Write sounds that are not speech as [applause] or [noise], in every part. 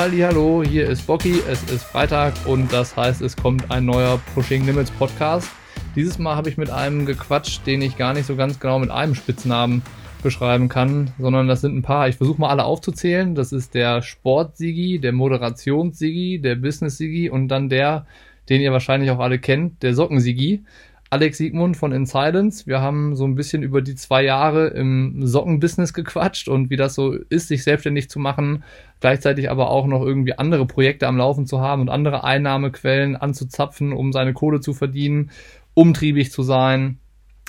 Hallo, hier ist Bocky, es ist Freitag und das heißt, es kommt ein neuer Pushing Limits Podcast. Dieses Mal habe ich mit einem gequatscht, den ich gar nicht so ganz genau mit einem Spitznamen beschreiben kann, sondern das sind ein paar. Ich versuche mal alle aufzuzählen. Das ist der Sport-Sigi, der Moderations-Sigi, der Business-Sigi und dann der, den ihr wahrscheinlich auch alle kennt, der Socken-Sigi. Alex Siegmund von InSilence. Wir haben so ein bisschen über die zwei Jahre im Sockenbusiness gequatscht und wie das so ist, sich selbstständig zu machen, gleichzeitig aber auch noch irgendwie andere Projekte am Laufen zu haben und andere Einnahmequellen anzuzapfen, um seine Kohle zu verdienen, umtriebig zu sein,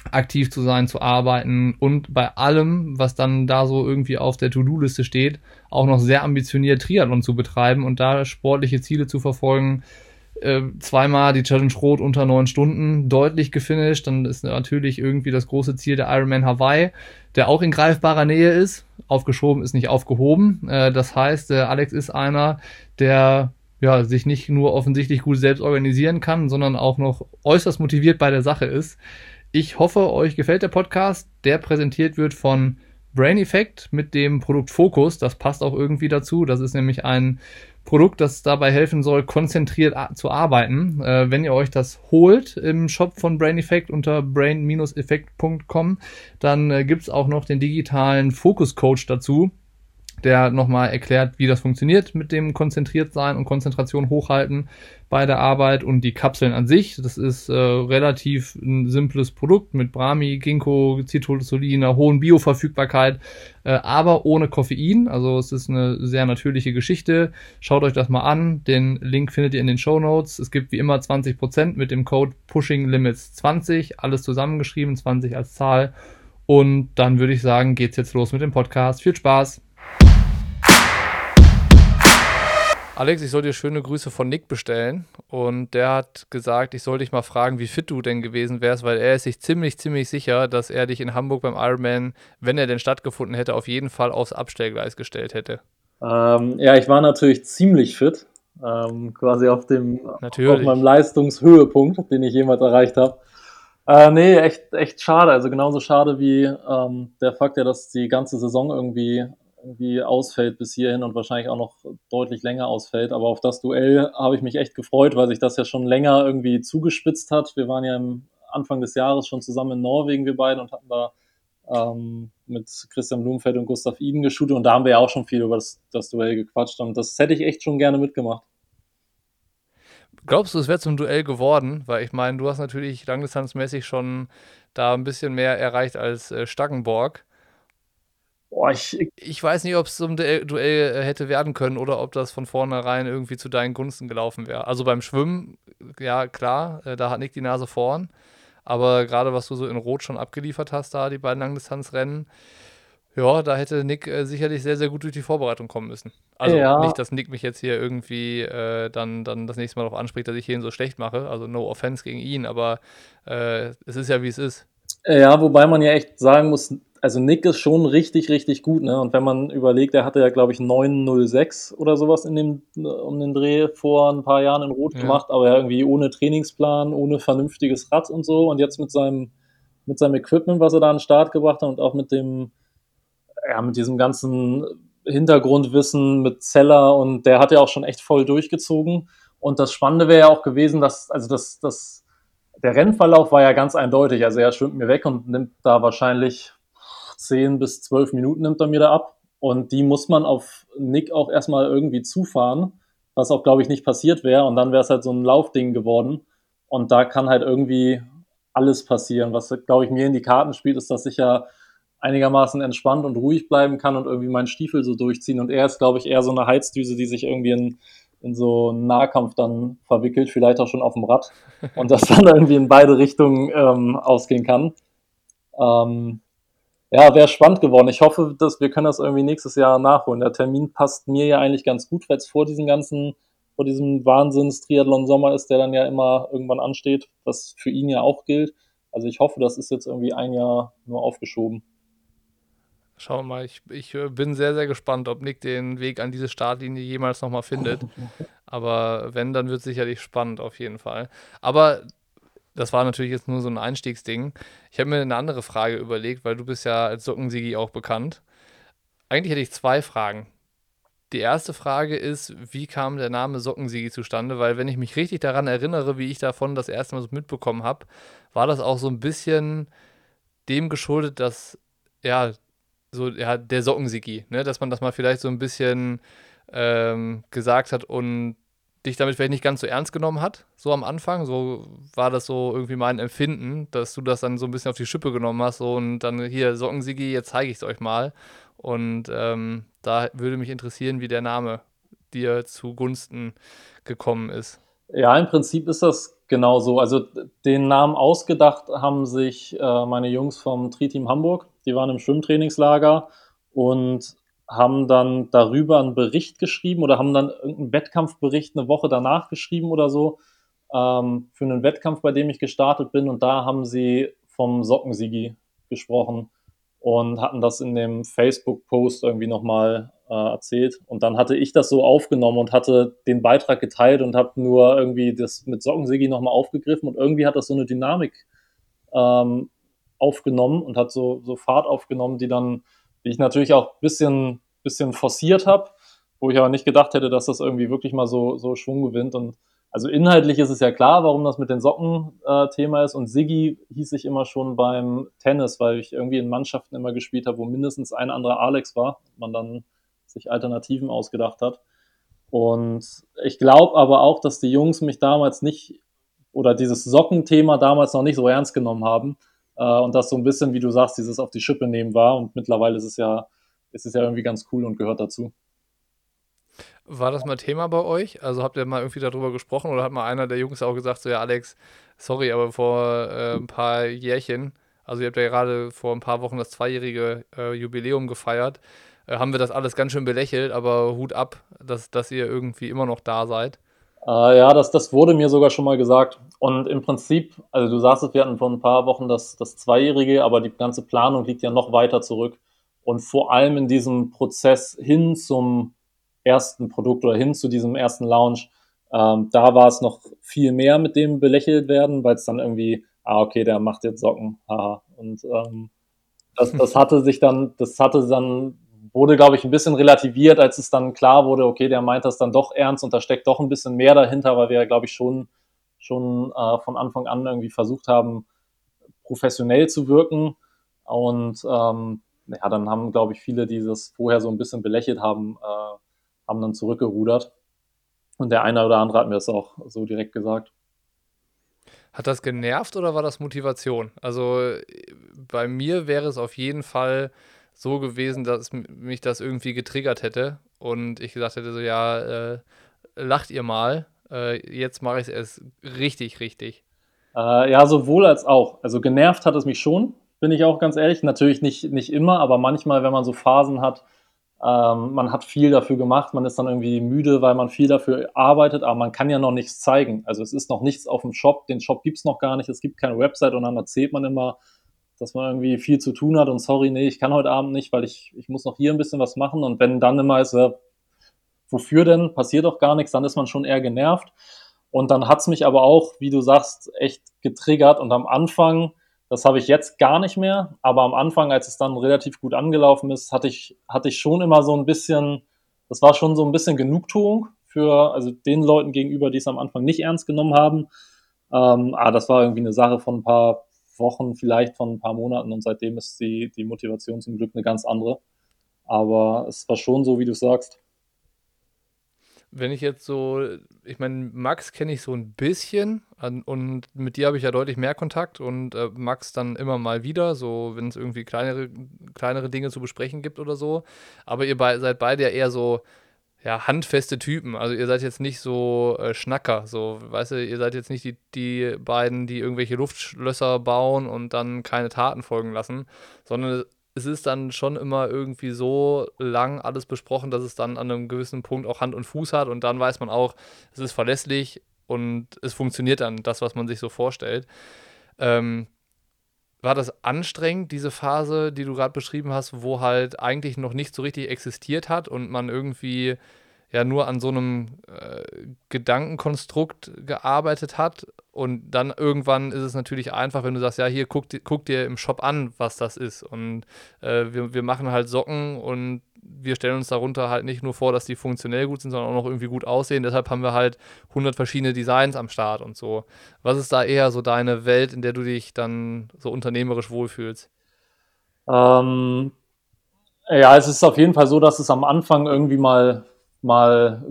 aktiv zu sein, zu arbeiten und bei allem, was dann da so irgendwie auf der To-Do-Liste steht, auch noch sehr ambitioniert Triathlon zu betreiben und da sportliche Ziele zu verfolgen, äh, zweimal die Challenge Rot unter neun Stunden deutlich gefinisht. Dann ist natürlich irgendwie das große Ziel der Ironman Hawaii, der auch in greifbarer Nähe ist. Aufgeschoben ist nicht aufgehoben. Äh, das heißt, äh, Alex ist einer, der ja, sich nicht nur offensichtlich gut selbst organisieren kann, sondern auch noch äußerst motiviert bei der Sache ist. Ich hoffe, euch gefällt der Podcast, der präsentiert wird von Brain Effect mit dem Produkt Focus. Das passt auch irgendwie dazu. Das ist nämlich ein Produkt, das dabei helfen soll, konzentriert zu arbeiten. Äh, wenn ihr euch das holt im Shop von Brain Effect unter brain-effekt.com, dann äh, gibt's auch noch den digitalen Focus Coach dazu der nochmal erklärt, wie das funktioniert mit dem konzentriert sein und Konzentration hochhalten bei der Arbeit und die Kapseln an sich. Das ist äh, relativ ein simples Produkt mit Brahmi, Ginkgo, Citrullin, einer hohen Bioverfügbarkeit, äh, aber ohne Koffein. Also es ist eine sehr natürliche Geschichte. Schaut euch das mal an. Den Link findet ihr in den Show Notes. Es gibt wie immer 20% mit dem Code Pushing Limits 20, alles zusammengeschrieben, 20 als Zahl. Und dann würde ich sagen, geht's jetzt los mit dem Podcast. Viel Spaß! Alex, ich soll dir schöne Grüße von Nick bestellen. Und der hat gesagt, ich soll dich mal fragen, wie fit du denn gewesen wärst, weil er ist sich ziemlich, ziemlich sicher, dass er dich in Hamburg beim Ironman, wenn er denn stattgefunden hätte, auf jeden Fall aufs Abstellgleis gestellt hätte. Ähm, ja, ich war natürlich ziemlich fit. Ähm, quasi auf dem natürlich. auf meinem Leistungshöhepunkt, den ich jemals erreicht habe. Äh, nee, echt, echt schade. Also genauso schade wie ähm, der Fakt, ja, dass die ganze Saison irgendwie irgendwie ausfällt bis hierhin und wahrscheinlich auch noch deutlich länger ausfällt. Aber auf das Duell habe ich mich echt gefreut, weil sich das ja schon länger irgendwie zugespitzt hat. Wir waren ja im Anfang des Jahres schon zusammen in Norwegen, wir beiden, und hatten da ähm, mit Christian Blumenfeld und Gustav Iden geshootet. Und da haben wir ja auch schon viel über das, das Duell gequatscht. Und das hätte ich echt schon gerne mitgemacht. Glaubst du, es wäre zum Duell geworden? Weil ich meine, du hast natürlich langdistanzmäßig schon da ein bisschen mehr erreicht als äh, Staggenborg. Boah, ich, ich weiß nicht, ob es zum Duell äh, hätte werden können oder ob das von vornherein irgendwie zu deinen Gunsten gelaufen wäre. Also beim Schwimmen, ja klar, äh, da hat Nick die Nase vorn. Aber gerade was du so in Rot schon abgeliefert hast, da die beiden Langdistanzrennen, ja, da hätte Nick äh, sicherlich sehr, sehr gut durch die Vorbereitung kommen müssen. Also ja. nicht, dass Nick mich jetzt hier irgendwie äh, dann, dann das nächste Mal darauf anspricht, dass ich ihn so schlecht mache. Also no offense gegen ihn, aber äh, es ist ja, wie es ist. Ja, wobei man ja echt sagen muss, also Nick ist schon richtig, richtig gut, ne? Und wenn man überlegt, er hatte ja, glaube ich, 906 oder sowas in dem, um den Dreh vor ein paar Jahren in Rot ja. gemacht, aber ja irgendwie ohne Trainingsplan, ohne vernünftiges Rad und so. Und jetzt mit seinem, mit seinem Equipment, was er da an den Start gebracht hat und auch mit dem, ja, mit diesem ganzen Hintergrundwissen mit Zeller und der hat ja auch schon echt voll durchgezogen. Und das Spannende wäre ja auch gewesen, dass, also das, das, der Rennverlauf war ja ganz eindeutig. Also er schwimmt mir weg und nimmt da wahrscheinlich 10 bis 12 Minuten nimmt er mir da ab. Und die muss man auf Nick auch erstmal irgendwie zufahren, was auch, glaube ich, nicht passiert wäre. Und dann wäre es halt so ein Laufding geworden. Und da kann halt irgendwie alles passieren. Was, glaube ich, mir in die Karten spielt, ist, dass ich ja einigermaßen entspannt und ruhig bleiben kann und irgendwie meinen Stiefel so durchziehen. Und er ist, glaube ich, eher so eine Heizdüse, die sich irgendwie in, in so einen Nahkampf dann verwickelt, vielleicht auch schon auf dem Rad. Und das dann [laughs] irgendwie in beide Richtungen ähm, ausgehen kann. Ähm, ja, wäre spannend geworden. Ich hoffe, dass wir können das irgendwie nächstes Jahr nachholen. Der Termin passt mir ja eigentlich ganz gut, weil es vor diesem ganzen, vor diesem Wahnsinns-Triathlon-Sommer ist, der dann ja immer irgendwann ansteht, was für ihn ja auch gilt. Also ich hoffe, das ist jetzt irgendwie ein Jahr nur aufgeschoben. Schauen wir mal, ich, ich äh, bin sehr, sehr gespannt, ob Nick den Weg an diese Startlinie jemals nochmal findet. [laughs] Aber wenn, dann wird es sicherlich spannend auf jeden Fall. Aber das war natürlich jetzt nur so ein Einstiegsding. Ich habe mir eine andere Frage überlegt, weil du bist ja als Sockensigi auch bekannt. Eigentlich hätte ich zwei Fragen. die erste Frage ist, wie kam der Name Sockensigi zustande? Weil wenn ich mich richtig daran erinnere, wie ich davon das erste Mal so mitbekommen habe, war das auch so ein bisschen dem geschuldet, dass ja so ja der Sockensigi, ne, dass man das mal vielleicht so ein bisschen ähm, gesagt hat und dich damit vielleicht nicht ganz so ernst genommen hat, so am Anfang. So war das so irgendwie mein Empfinden, dass du das dann so ein bisschen auf die Schippe genommen hast so, und dann hier Sockensigi, jetzt zeige ich es euch mal. Und ähm, da würde mich interessieren, wie der Name dir zugunsten gekommen ist. Ja, im Prinzip ist das genau so. Also den Namen ausgedacht haben sich äh, meine Jungs vom Tri-Team Hamburg. Die waren im Schwimmtrainingslager und haben dann darüber einen Bericht geschrieben oder haben dann irgendeinen Wettkampfbericht eine Woche danach geschrieben oder so ähm, für einen Wettkampf, bei dem ich gestartet bin. Und da haben sie vom Sockensigi gesprochen und hatten das in dem Facebook-Post irgendwie nochmal äh, erzählt. Und dann hatte ich das so aufgenommen und hatte den Beitrag geteilt und habe nur irgendwie das mit Sockensigi nochmal aufgegriffen und irgendwie hat das so eine Dynamik ähm, aufgenommen und hat so, so Fahrt aufgenommen, die dann, die ich natürlich auch ein bisschen, bisschen forciert habe, wo ich aber nicht gedacht hätte, dass das irgendwie wirklich mal so, so Schwung gewinnt und also inhaltlich ist es ja klar, warum das mit den Socken äh, Thema ist. Und Siggi hieß ich immer schon beim Tennis, weil ich irgendwie in Mannschaften immer gespielt habe, wo mindestens ein anderer Alex war. Man dann sich Alternativen ausgedacht hat. Und ich glaube aber auch, dass die Jungs mich damals nicht oder dieses Sockenthema damals noch nicht so ernst genommen haben. Äh, und das so ein bisschen, wie du sagst, dieses auf die Schippe nehmen war. Und mittlerweile ist es ja, ist es ja irgendwie ganz cool und gehört dazu. War das mal Thema bei euch? Also habt ihr mal irgendwie darüber gesprochen oder hat mal einer der Jungs auch gesagt, so ja, Alex, sorry, aber vor äh, ein paar Jährchen, also ihr habt ja gerade vor ein paar Wochen das zweijährige äh, Jubiläum gefeiert, äh, haben wir das alles ganz schön belächelt, aber Hut ab, dass, dass ihr irgendwie immer noch da seid. Äh, ja, das, das wurde mir sogar schon mal gesagt. Und im Prinzip, also du sagst es, wir hatten vor ein paar Wochen das, das Zweijährige, aber die ganze Planung liegt ja noch weiter zurück. Und vor allem in diesem Prozess hin zum ersten Produkt oder hin zu diesem ersten Launch, ähm, da war es noch viel mehr mit dem belächelt werden, weil es dann irgendwie, ah, okay, der macht jetzt Socken, haha. Und ähm, das, das hatte sich dann, das hatte dann, wurde, glaube ich, ein bisschen relativiert, als es dann klar wurde, okay, der meint das dann doch ernst und da steckt doch ein bisschen mehr dahinter, weil wir, glaube ich, schon, schon äh, von Anfang an irgendwie versucht haben, professionell zu wirken. Und ähm, ja, dann haben, glaube ich, viele, die das vorher so ein bisschen belächelt haben, äh, haben dann zurückgerudert. Und der eine oder andere hat mir das auch so direkt gesagt. Hat das genervt oder war das Motivation? Also bei mir wäre es auf jeden Fall so gewesen, dass mich das irgendwie getriggert hätte und ich gesagt hätte, so ja, äh, lacht ihr mal, äh, jetzt mache ich es erst richtig, richtig. Äh, ja, sowohl als auch. Also genervt hat es mich schon, bin ich auch ganz ehrlich. Natürlich nicht, nicht immer, aber manchmal, wenn man so Phasen hat, ähm, man hat viel dafür gemacht, man ist dann irgendwie müde, weil man viel dafür arbeitet, aber man kann ja noch nichts zeigen. Also es ist noch nichts auf dem Shop, den Shop gibt's noch gar nicht, es gibt keine Website und dann erzählt man immer, dass man irgendwie viel zu tun hat und sorry, nee, ich kann heute Abend nicht, weil ich, ich muss noch hier ein bisschen was machen und wenn dann immer ist, äh, wofür denn, passiert doch gar nichts, dann ist man schon eher genervt. Und dann hat's mich aber auch, wie du sagst, echt getriggert und am Anfang das habe ich jetzt gar nicht mehr, aber am Anfang, als es dann relativ gut angelaufen ist, hatte ich, hatte ich schon immer so ein bisschen, das war schon so ein bisschen Genugtuung für, also den Leuten gegenüber, die es am Anfang nicht ernst genommen haben. Ähm, aber das war irgendwie eine Sache von ein paar Wochen, vielleicht von ein paar Monaten und seitdem ist die, die Motivation zum Glück eine ganz andere. Aber es war schon so, wie du sagst wenn ich jetzt so, ich meine, Max kenne ich so ein bisschen und mit dir habe ich ja deutlich mehr Kontakt und äh, Max dann immer mal wieder, so wenn es irgendwie kleinere, kleinere Dinge zu besprechen gibt oder so. Aber ihr be seid beide ja eher so, ja, handfeste Typen. Also ihr seid jetzt nicht so äh, Schnacker, so, weißt du, ihr seid jetzt nicht die, die beiden, die irgendwelche Luftschlösser bauen und dann keine Taten folgen lassen, sondern es ist dann schon immer irgendwie so lang alles besprochen, dass es dann an einem gewissen Punkt auch Hand und Fuß hat und dann weiß man auch, es ist verlässlich und es funktioniert dann, das, was man sich so vorstellt. Ähm, war das anstrengend, diese Phase, die du gerade beschrieben hast, wo halt eigentlich noch nicht so richtig existiert hat und man irgendwie ja nur an so einem äh, Gedankenkonstrukt gearbeitet hat. Und dann irgendwann ist es natürlich einfach, wenn du sagst, ja, hier guck, guck dir im Shop an, was das ist. Und äh, wir, wir machen halt Socken und wir stellen uns darunter halt nicht nur vor, dass die funktionell gut sind, sondern auch noch irgendwie gut aussehen. Deshalb haben wir halt 100 verschiedene Designs am Start und so. Was ist da eher so deine Welt, in der du dich dann so unternehmerisch wohlfühlst? Ähm, ja, es ist auf jeden Fall so, dass es am Anfang irgendwie mal, mal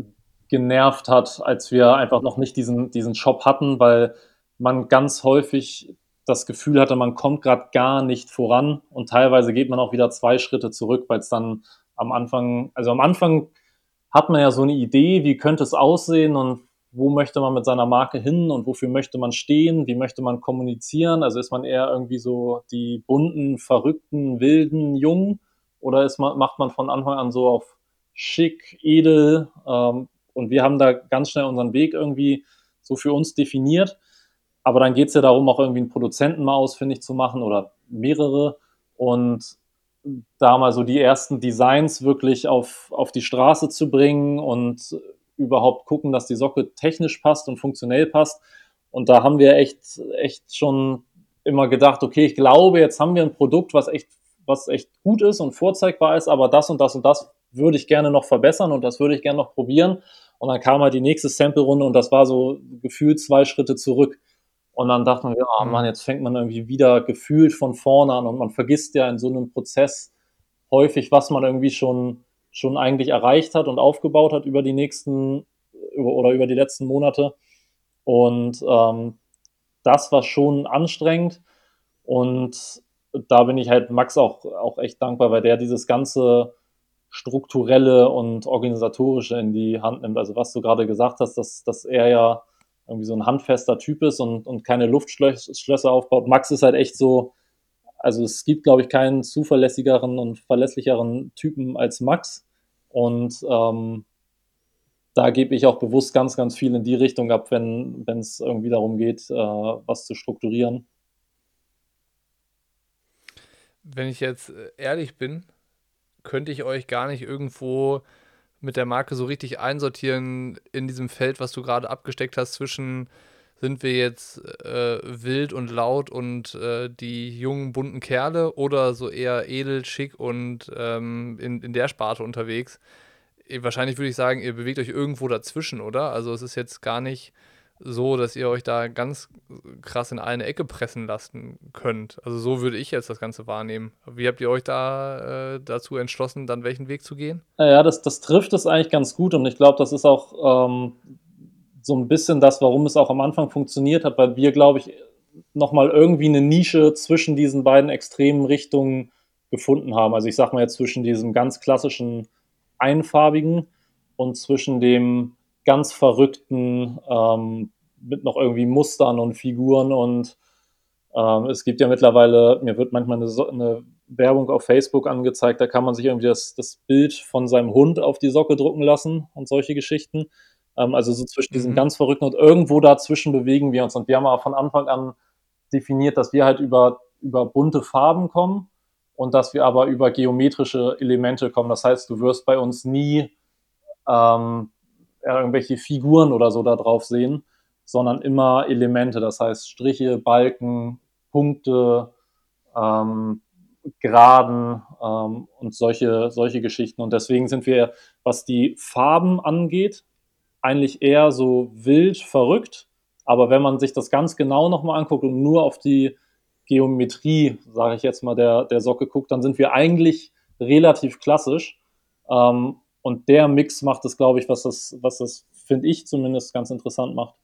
genervt hat, als wir einfach noch nicht diesen, diesen Shop hatten, weil man ganz häufig das Gefühl hatte, man kommt gerade gar nicht voran und teilweise geht man auch wieder zwei Schritte zurück, weil es dann am Anfang, also am Anfang hat man ja so eine Idee, wie könnte es aussehen und wo möchte man mit seiner Marke hin und wofür möchte man stehen, wie möchte man kommunizieren, also ist man eher irgendwie so die bunten, verrückten, wilden Jungen oder ist man, macht man von Anfang an so auf schick, edel ähm, und wir haben da ganz schnell unseren Weg irgendwie so für uns definiert. Aber dann geht es ja darum, auch irgendwie einen Produzenten mal ausfindig zu machen oder mehrere. Und da mal so die ersten Designs wirklich auf, auf die Straße zu bringen und überhaupt gucken, dass die Socke technisch passt und funktionell passt. Und da haben wir echt, echt schon immer gedacht, okay, ich glaube, jetzt haben wir ein Produkt, was echt, was echt gut ist und vorzeigbar ist, aber das und das und das würde ich gerne noch verbessern und das würde ich gerne noch probieren. Und dann kam halt die nächste Sample-Runde und das war so gefühlt zwei Schritte zurück. Und dann dachte man, ja, oh Mann, jetzt fängt man irgendwie wieder gefühlt von vorne an und man vergisst ja in so einem Prozess häufig, was man irgendwie schon, schon eigentlich erreicht hat und aufgebaut hat über die nächsten oder über die letzten Monate. Und ähm, das war schon anstrengend. Und da bin ich halt Max auch, auch echt dankbar, weil der dieses ganze strukturelle und organisatorische in die Hand nimmt. Also was du gerade gesagt hast, dass, dass er ja irgendwie so ein handfester Typ ist und, und keine Luftschlösser aufbaut. Max ist halt echt so, also es gibt, glaube ich, keinen zuverlässigeren und verlässlicheren Typen als Max. Und ähm, da gebe ich auch bewusst ganz, ganz viel in die Richtung ab, wenn es irgendwie darum geht, äh, was zu strukturieren. Wenn ich jetzt äh, ehrlich bin, könnte ich euch gar nicht irgendwo mit der Marke so richtig einsortieren in diesem Feld, was du gerade abgesteckt hast, zwischen sind wir jetzt äh, wild und laut und äh, die jungen, bunten Kerle oder so eher edel, schick und ähm, in, in der Sparte unterwegs? Wahrscheinlich würde ich sagen, ihr bewegt euch irgendwo dazwischen, oder? Also es ist jetzt gar nicht so, dass ihr euch da ganz krass in eine Ecke pressen lassen könnt. Also so würde ich jetzt das Ganze wahrnehmen. Wie habt ihr euch da äh, dazu entschlossen, dann welchen Weg zu gehen? Ja, das, das trifft es eigentlich ganz gut und ich glaube, das ist auch ähm, so ein bisschen das, warum es auch am Anfang funktioniert hat, weil wir, glaube ich, nochmal irgendwie eine Nische zwischen diesen beiden extremen Richtungen gefunden haben. Also ich sag mal jetzt zwischen diesem ganz klassischen einfarbigen und zwischen dem ganz verrückten, ähm, mit noch irgendwie Mustern und Figuren und ähm, es gibt ja mittlerweile, mir wird manchmal eine, eine, Werbung auf Facebook angezeigt, da kann man sich irgendwie das, das Bild von seinem Hund auf die Socke drucken lassen und solche Geschichten. Ähm, also so zwischen mhm. ganz verrückten und irgendwo dazwischen bewegen wir uns und wir haben aber von Anfang an definiert, dass wir halt über, über bunte Farben kommen und dass wir aber über geometrische Elemente kommen. Das heißt, du wirst bei uns nie ähm, irgendwelche Figuren oder so da drauf sehen, sondern immer Elemente, das heißt Striche, Balken, Punkte, ähm, Graden ähm, und solche, solche Geschichten. Und deswegen sind wir, was die Farben angeht, eigentlich eher so wild, verrückt. Aber wenn man sich das ganz genau nochmal anguckt und nur auf die Geometrie, sage ich jetzt mal, der, der Socke guckt, dann sind wir eigentlich relativ klassisch. Ähm, und der Mix macht es, glaube ich, was das, was das, finde ich zumindest, ganz interessant macht.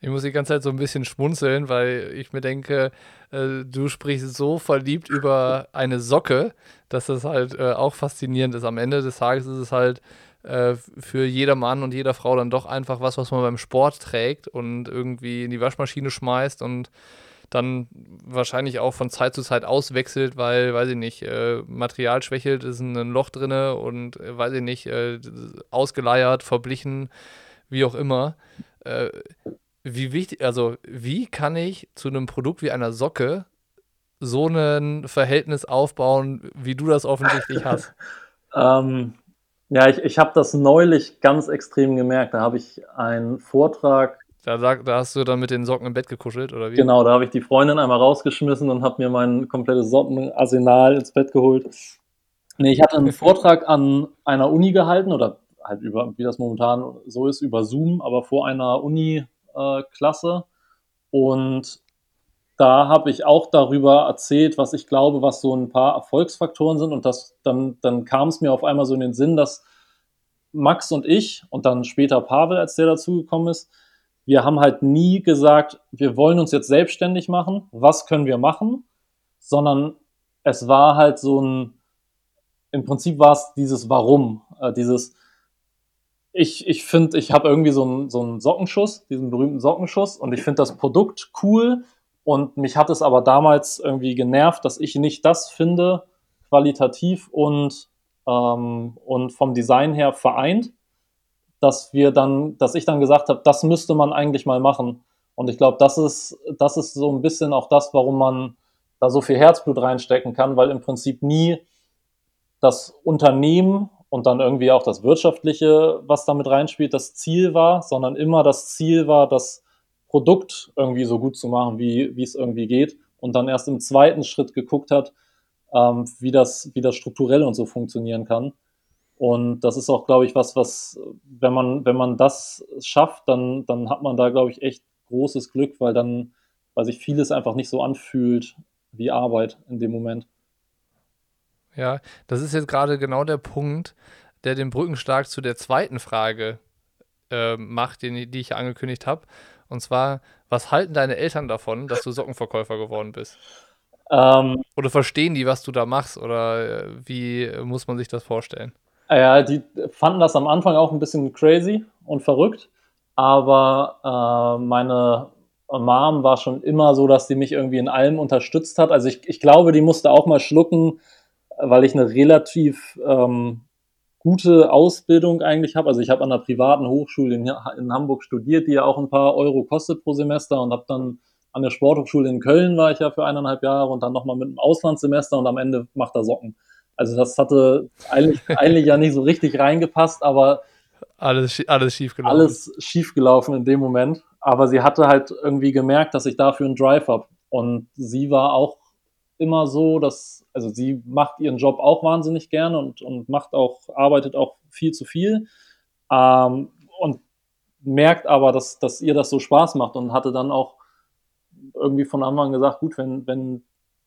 Ich muss die ganze Zeit so ein bisschen schmunzeln, weil ich mir denke, äh, du sprichst so verliebt über eine Socke, dass das halt äh, auch faszinierend ist. Am Ende des Tages ist es halt äh, für jeder Mann und jeder Frau dann doch einfach was, was man beim Sport trägt und irgendwie in die Waschmaschine schmeißt und dann wahrscheinlich auch von Zeit zu Zeit auswechselt, weil, weiß ich nicht, äh, Material schwächelt, ist ein Loch drinne und, äh, weiß ich nicht, äh, ausgeleiert, verblichen, wie auch immer. Äh, wie wichtig, also wie kann ich zu einem Produkt wie einer Socke so ein Verhältnis aufbauen, wie du das offensichtlich [laughs] hast? ähm, ja, ich, ich habe das neulich ganz extrem gemerkt. Da habe ich einen Vortrag da, da, hast du dann mit den Socken im Bett gekuschelt, oder wie? Genau, da habe ich die Freundin einmal rausgeschmissen und habe mir mein komplettes Sockenarsenal ins Bett geholt. Nee, ich hatte einen [laughs] Vortrag an einer Uni gehalten oder halt über, wie das momentan so ist, über Zoom, aber vor einer Uni-Klasse. Äh, und da habe ich auch darüber erzählt, was ich glaube, was so ein paar Erfolgsfaktoren sind. Und das, dann, dann kam es mir auf einmal so in den Sinn, dass Max und ich und dann später Pavel, als der dazugekommen ist, wir haben halt nie gesagt, wir wollen uns jetzt selbstständig machen, was können wir machen, sondern es war halt so ein, im Prinzip war es dieses Warum, äh, dieses, ich, ich finde, ich habe irgendwie so einen, so einen Sockenschuss, diesen berühmten Sockenschuss und ich finde das Produkt cool und mich hat es aber damals irgendwie genervt, dass ich nicht das finde, qualitativ und, ähm, und vom Design her vereint, dass wir dann, dass ich dann gesagt habe, das müsste man eigentlich mal machen. Und ich glaube, das ist, das ist so ein bisschen auch das, warum man da so viel Herzblut reinstecken kann, weil im Prinzip nie das Unternehmen und dann irgendwie auch das Wirtschaftliche, was damit reinspielt, das Ziel war, sondern immer das Ziel war, das Produkt irgendwie so gut zu machen, wie, wie es irgendwie geht. Und dann erst im zweiten Schritt geguckt hat, ähm, wie, das, wie das strukturell und so funktionieren kann. Und das ist auch, glaube ich, was, was, wenn man, wenn man das schafft, dann, dann hat man da, glaube ich, echt großes Glück, weil dann, weil sich vieles einfach nicht so anfühlt wie Arbeit in dem Moment. Ja, das ist jetzt gerade genau der Punkt, der den Brückenschlag zu der zweiten Frage äh, macht, den, die ich angekündigt habe. Und zwar, was halten deine Eltern davon, dass du Sockenverkäufer geworden bist? Ähm, oder verstehen die, was du da machst? Oder äh, wie muss man sich das vorstellen? Ja, die fanden das am Anfang auch ein bisschen crazy und verrückt. Aber äh, meine Mom war schon immer so, dass sie mich irgendwie in allem unterstützt hat. Also ich, ich glaube, die musste auch mal schlucken, weil ich eine relativ ähm, gute Ausbildung eigentlich habe. Also ich habe an einer privaten Hochschule in, in, Hamburg studiert, die ja auch ein paar Euro kostet pro Semester und habe dann an der Sporthochschule in Köln war ich ja für eineinhalb Jahre und dann nochmal mit einem Auslandssemester und am Ende macht er Socken. Also das hatte eigentlich, eigentlich ja nicht so richtig reingepasst, aber alles, alles schief gelaufen. Alles schief gelaufen in dem Moment. Aber sie hatte halt irgendwie gemerkt, dass ich dafür einen Drive habe. Und sie war auch immer so, dass, also sie macht ihren Job auch wahnsinnig gerne und, und macht auch, arbeitet auch viel zu viel. Ähm, und merkt aber, dass, dass ihr das so Spaß macht und hatte dann auch irgendwie von Anfang an gesagt, gut, wenn, wenn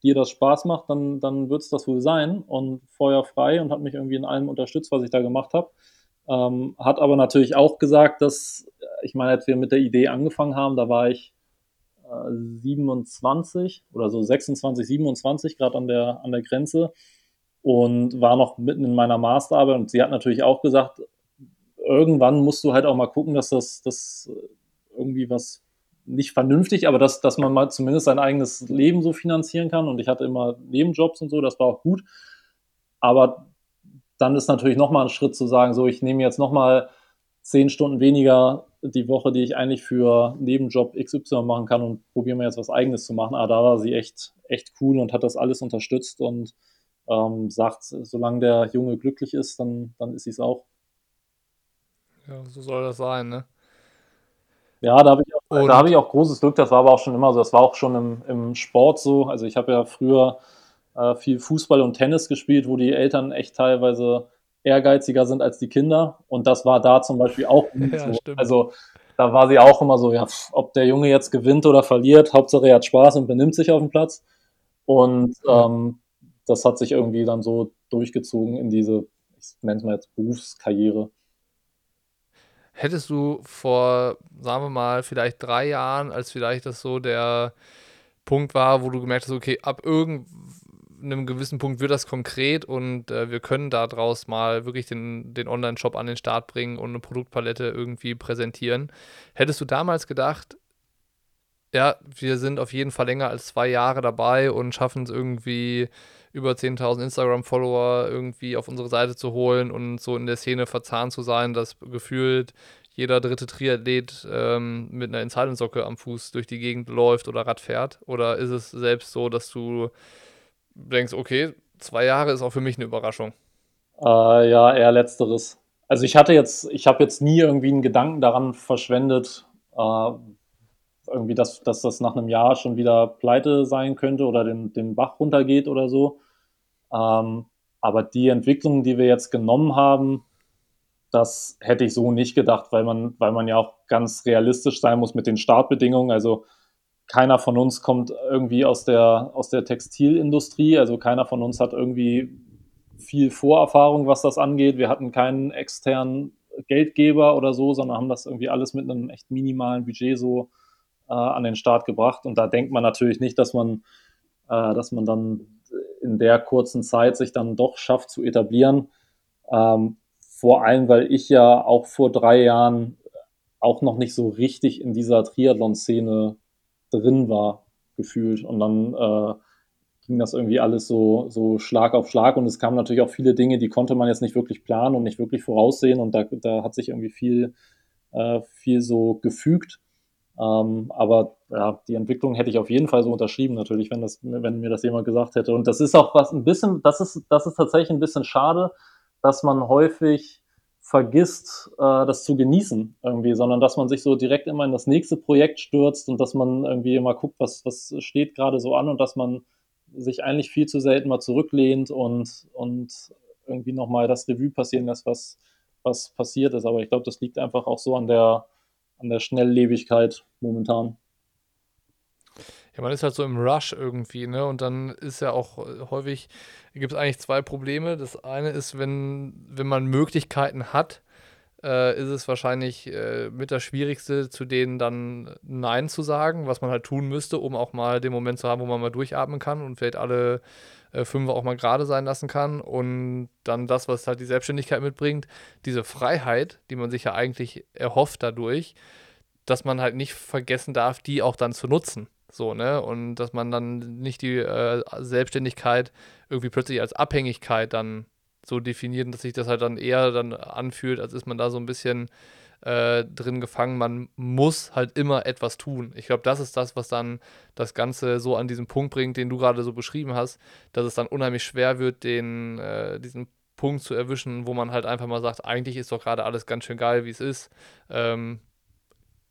dir das Spaß macht, dann, dann wird es das wohl sein und Feuer frei und hat mich irgendwie in allem unterstützt, was ich da gemacht habe. Ähm, hat aber natürlich auch gesagt, dass, ich meine, als wir mit der Idee angefangen haben, da war ich 27 oder so 26, 27 gerade an der, an der Grenze und war noch mitten in meiner Masterarbeit und sie hat natürlich auch gesagt, irgendwann musst du halt auch mal gucken, dass das, das irgendwie was nicht vernünftig, aber dass, dass man mal zumindest sein eigenes Leben so finanzieren kann und ich hatte immer Nebenjobs und so, das war auch gut. Aber dann ist natürlich nochmal ein Schritt zu sagen, so ich nehme jetzt nochmal zehn Stunden weniger die Woche, die ich eigentlich für Nebenjob XY machen kann und probiere mir jetzt was Eigenes zu machen. Aber da war sie echt, echt cool und hat das alles unterstützt und ähm, sagt, solange der Junge glücklich ist, dann, dann ist sie es auch. Ja, so soll das sein, ne? Ja, da habe ich, auch, hab ich auch großes Glück. Das war aber auch schon immer so. Das war auch schon im, im Sport so. Also ich habe ja früher äh, viel Fußball und Tennis gespielt, wo die Eltern echt teilweise ehrgeiziger sind als die Kinder. Und das war da zum Beispiel auch [laughs] ja, so. Also da war sie auch immer so, ja, ob der Junge jetzt gewinnt oder verliert, Hauptsache er hat Spaß und benimmt sich auf dem Platz. Und ähm, das hat sich irgendwie dann so durchgezogen in diese, ich nenne es mal jetzt Berufskarriere. Hättest du vor, sagen wir mal, vielleicht drei Jahren, als vielleicht das so der Punkt war, wo du gemerkt hast, okay, ab irgend einem gewissen Punkt wird das konkret und äh, wir können daraus mal wirklich den, den Online-Shop an den Start bringen und eine Produktpalette irgendwie präsentieren. Hättest du damals gedacht, ja, wir sind auf jeden Fall länger als zwei Jahre dabei und schaffen es irgendwie über 10.000 Instagram-Follower irgendwie auf unsere Seite zu holen und so in der Szene verzahnt zu sein, dass gefühlt jeder dritte Triathlet ähm, mit einer Insider-Socke am Fuß durch die Gegend läuft oder Rad fährt? Oder ist es selbst so, dass du denkst, okay, zwei Jahre ist auch für mich eine Überraschung. Äh, ja, eher letzteres. Also ich hatte jetzt, ich habe jetzt nie irgendwie einen Gedanken daran verschwendet, äh, irgendwie, dass, dass das nach einem Jahr schon wieder pleite sein könnte oder den, den Bach runtergeht oder so. Ähm, Aber die Entwicklung, die wir jetzt genommen haben, das hätte ich so nicht gedacht, weil man, weil man ja auch ganz realistisch sein muss mit den Startbedingungen. Also keiner von uns kommt irgendwie aus der, aus der Textilindustrie. Also keiner von uns hat irgendwie viel Vorerfahrung, was das angeht. Wir hatten keinen externen Geldgeber oder so, sondern haben das irgendwie alles mit einem echt minimalen Budget so äh, an den Start gebracht. Und da denkt man natürlich nicht, dass man, äh, dass man dann in der kurzen Zeit sich dann doch schafft zu etablieren. Ähm, vor allem, weil ich ja auch vor drei Jahren auch noch nicht so richtig in dieser Triathlon-Szene drin war, gefühlt. Und dann äh, ging das irgendwie alles so, so Schlag auf Schlag und es kamen natürlich auch viele Dinge, die konnte man jetzt nicht wirklich planen und nicht wirklich voraussehen und da, da hat sich irgendwie viel, äh, viel so gefügt. Ähm, aber ja, die Entwicklung hätte ich auf jeden Fall so unterschrieben, natürlich, wenn, das, wenn mir das jemand gesagt hätte. Und das ist auch was ein bisschen, das ist, das ist tatsächlich ein bisschen schade, dass man häufig vergisst, äh, das zu genießen irgendwie, sondern dass man sich so direkt immer in das nächste Projekt stürzt und dass man irgendwie immer guckt, was, was steht gerade so an und dass man sich eigentlich viel zu selten mal zurücklehnt und, und irgendwie nochmal das Revue passieren lässt, was, was passiert ist. Aber ich glaube, das liegt einfach auch so an der, an der Schnelllebigkeit momentan. Ja, man ist halt so im Rush irgendwie, ne? Und dann ist ja auch häufig, gibt es eigentlich zwei Probleme. Das eine ist, wenn, wenn man Möglichkeiten hat, äh, ist es wahrscheinlich äh, mit das Schwierigste, zu denen dann Nein zu sagen, was man halt tun müsste, um auch mal den Moment zu haben, wo man mal durchatmen kann und vielleicht alle äh, fünf auch mal gerade sein lassen kann. Und dann das, was halt die Selbstständigkeit mitbringt, diese Freiheit, die man sich ja eigentlich erhofft dadurch, dass man halt nicht vergessen darf, die auch dann zu nutzen. So, ne? Und dass man dann nicht die äh, Selbstständigkeit irgendwie plötzlich als Abhängigkeit dann so definieren, dass sich das halt dann eher dann anfühlt, als ist man da so ein bisschen äh, drin gefangen. Man muss halt immer etwas tun. Ich glaube, das ist das, was dann das Ganze so an diesen Punkt bringt, den du gerade so beschrieben hast, dass es dann unheimlich schwer wird, den, äh, diesen Punkt zu erwischen, wo man halt einfach mal sagt, eigentlich ist doch gerade alles ganz schön geil, wie es ist. Ähm,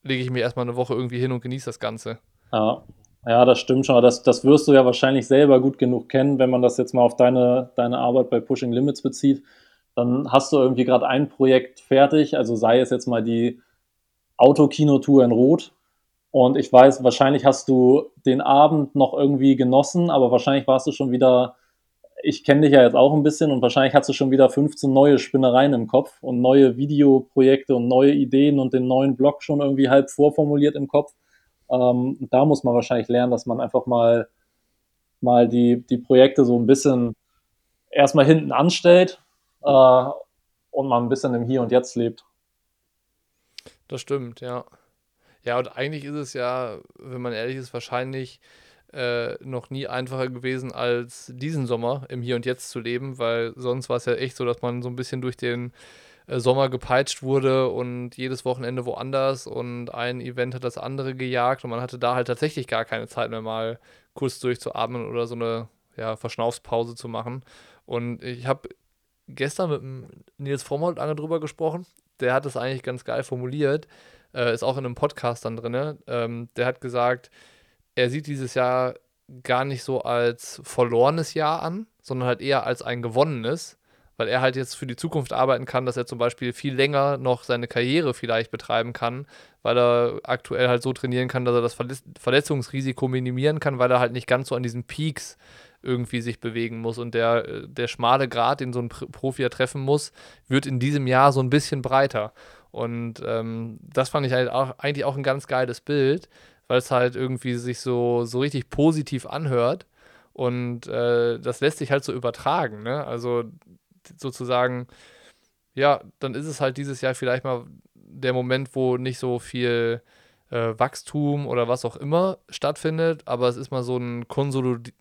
lege ich mir erstmal eine Woche irgendwie hin und genieße das Ganze. Ja, ja, das stimmt schon. Das, das wirst du ja wahrscheinlich selber gut genug kennen, wenn man das jetzt mal auf deine, deine Arbeit bei Pushing Limits bezieht. Dann hast du irgendwie gerade ein Projekt fertig, also sei es jetzt mal die Autokinotour in Rot. Und ich weiß, wahrscheinlich hast du den Abend noch irgendwie genossen, aber wahrscheinlich warst du schon wieder, ich kenne dich ja jetzt auch ein bisschen und wahrscheinlich hast du schon wieder 15 neue Spinnereien im Kopf und neue Videoprojekte und neue Ideen und den neuen Blog schon irgendwie halb vorformuliert im Kopf. Ähm, da muss man wahrscheinlich lernen, dass man einfach mal, mal die, die Projekte so ein bisschen erstmal hinten anstellt äh, und mal ein bisschen im Hier und Jetzt lebt. Das stimmt, ja. Ja, und eigentlich ist es ja, wenn man ehrlich ist, wahrscheinlich äh, noch nie einfacher gewesen, als diesen Sommer im Hier und Jetzt zu leben, weil sonst war es ja echt so, dass man so ein bisschen durch den äh, Sommer gepeitscht wurde und jedes Wochenende woanders und ein Event hat das andere gejagt und man hatte da halt tatsächlich gar keine Zeit mehr mal kurz durchzuatmen oder so eine ja, Verschnaufspause zu machen. Und ich habe gestern mit dem Nils Frommold lange drüber gesprochen. Der hat das eigentlich ganz geil formuliert. Äh, ist auch in einem Podcast dann drin. Ähm, der hat gesagt, er sieht dieses Jahr gar nicht so als verlorenes Jahr an, sondern halt eher als ein gewonnenes weil er halt jetzt für die Zukunft arbeiten kann, dass er zum Beispiel viel länger noch seine Karriere vielleicht betreiben kann, weil er aktuell halt so trainieren kann, dass er das Verletzungsrisiko minimieren kann, weil er halt nicht ganz so an diesen Peaks irgendwie sich bewegen muss. Und der, der schmale Grad, den so ein Profi ja treffen muss, wird in diesem Jahr so ein bisschen breiter. Und ähm, das fand ich halt auch, eigentlich auch ein ganz geiles Bild, weil es halt irgendwie sich so, so richtig positiv anhört. Und äh, das lässt sich halt so übertragen. Ne? Also sozusagen, ja, dann ist es halt dieses Jahr vielleicht mal der Moment, wo nicht so viel äh, Wachstum oder was auch immer stattfindet, aber es ist mal so ein Konsolid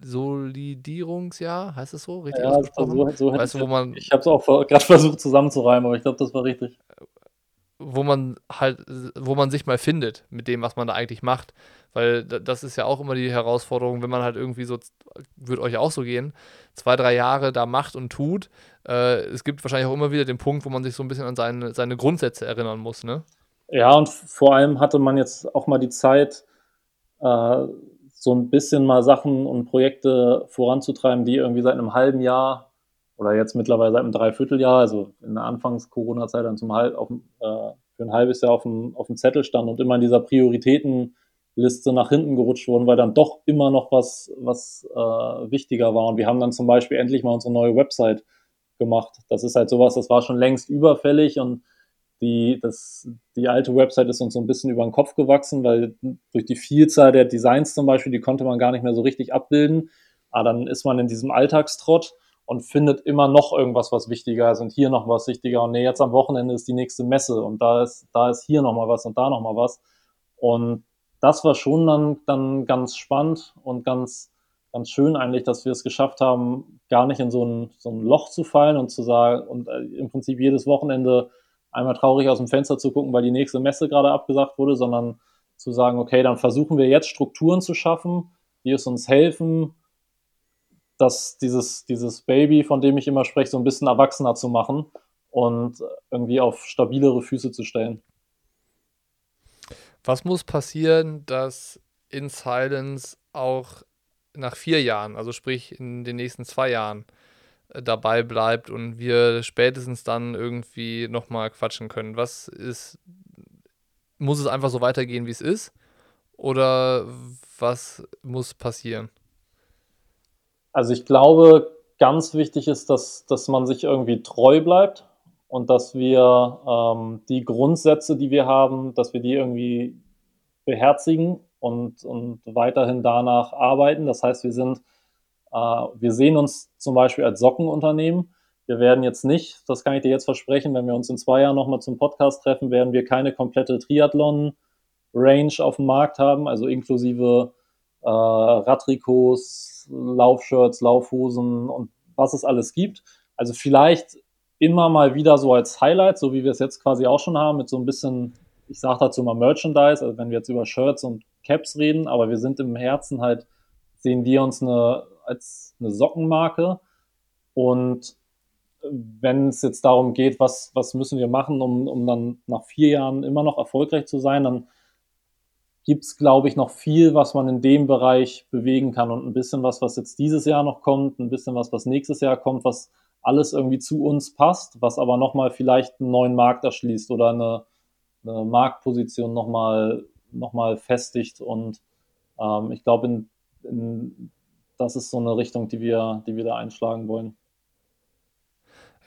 Konsolidierungsjahr, heißt es so? Richtig ja, ausgesprochen? So, so weißt du, wo man, ich habe es auch gerade versucht zusammenzureimen, aber ich glaube, das war richtig wo man halt, wo man sich mal findet mit dem, was man da eigentlich macht. Weil das ist ja auch immer die Herausforderung, wenn man halt irgendwie so, wird euch auch so gehen, zwei, drei Jahre da macht und tut. Äh, es gibt wahrscheinlich auch immer wieder den Punkt, wo man sich so ein bisschen an seine, seine Grundsätze erinnern muss, ne? Ja, und vor allem hatte man jetzt auch mal die Zeit, äh, so ein bisschen mal Sachen und Projekte voranzutreiben, die irgendwie seit einem halben Jahr oder jetzt mittlerweile seit einem Dreivierteljahr, also in der Anfangs-Corona-Zeit dann zum halb, auf, äh, für ein halbes Jahr auf dem, auf dem Zettel stand und immer in dieser Prioritätenliste nach hinten gerutscht wurden, weil dann doch immer noch was, was äh, wichtiger war. Und wir haben dann zum Beispiel endlich mal unsere neue Website gemacht. Das ist halt sowas, das war schon längst überfällig und die, das, die alte Website ist uns so ein bisschen über den Kopf gewachsen, weil durch die Vielzahl der Designs zum Beispiel, die konnte man gar nicht mehr so richtig abbilden. Aber dann ist man in diesem Alltagstrott und findet immer noch irgendwas, was wichtiger ist und hier noch was wichtiger und nee, jetzt am Wochenende ist die nächste Messe und da ist, da ist hier noch mal was und da noch mal was. Und das war schon dann, dann ganz spannend und ganz, ganz schön eigentlich, dass wir es geschafft haben, gar nicht in so ein, so ein Loch zu fallen und zu sagen und äh, im Prinzip jedes Wochenende einmal traurig aus dem Fenster zu gucken, weil die nächste Messe gerade abgesagt wurde, sondern zu sagen, okay, dann versuchen wir jetzt Strukturen zu schaffen, die es uns helfen, dass dieses, dieses Baby, von dem ich immer spreche, so ein bisschen erwachsener zu machen und irgendwie auf stabilere Füße zu stellen. Was muss passieren, dass In Silence auch nach vier Jahren, also sprich in den nächsten zwei Jahren, dabei bleibt und wir spätestens dann irgendwie nochmal quatschen können? Was ist, muss es einfach so weitergehen, wie es ist? Oder was muss passieren? Also ich glaube, ganz wichtig ist, dass, dass man sich irgendwie treu bleibt und dass wir ähm, die Grundsätze, die wir haben, dass wir die irgendwie beherzigen und, und weiterhin danach arbeiten. Das heißt, wir sind, wir sehen uns zum Beispiel als Sockenunternehmen. Wir werden jetzt nicht, das kann ich dir jetzt versprechen, wenn wir uns in zwei Jahren nochmal zum Podcast treffen, werden wir keine komplette Triathlon-Range auf dem Markt haben, also inklusive äh, Radtrikots, Laufshirts, Laufhosen und was es alles gibt. Also vielleicht immer mal wieder so als Highlight, so wie wir es jetzt quasi auch schon haben, mit so ein bisschen, ich sage dazu mal Merchandise, also wenn wir jetzt über Shirts und Caps reden, aber wir sind im Herzen halt, sehen wir uns eine, als eine Sockenmarke und wenn es jetzt darum geht, was, was müssen wir machen, um, um dann nach vier Jahren immer noch erfolgreich zu sein, dann gibt es, glaube ich, noch viel, was man in dem Bereich bewegen kann und ein bisschen was, was jetzt dieses Jahr noch kommt, ein bisschen was, was nächstes Jahr kommt, was alles irgendwie zu uns passt, was aber nochmal vielleicht einen neuen Markt erschließt oder eine, eine Marktposition nochmal noch mal festigt. Und ähm, ich glaube, in, in, das ist so eine Richtung, die wir, die wir da einschlagen wollen.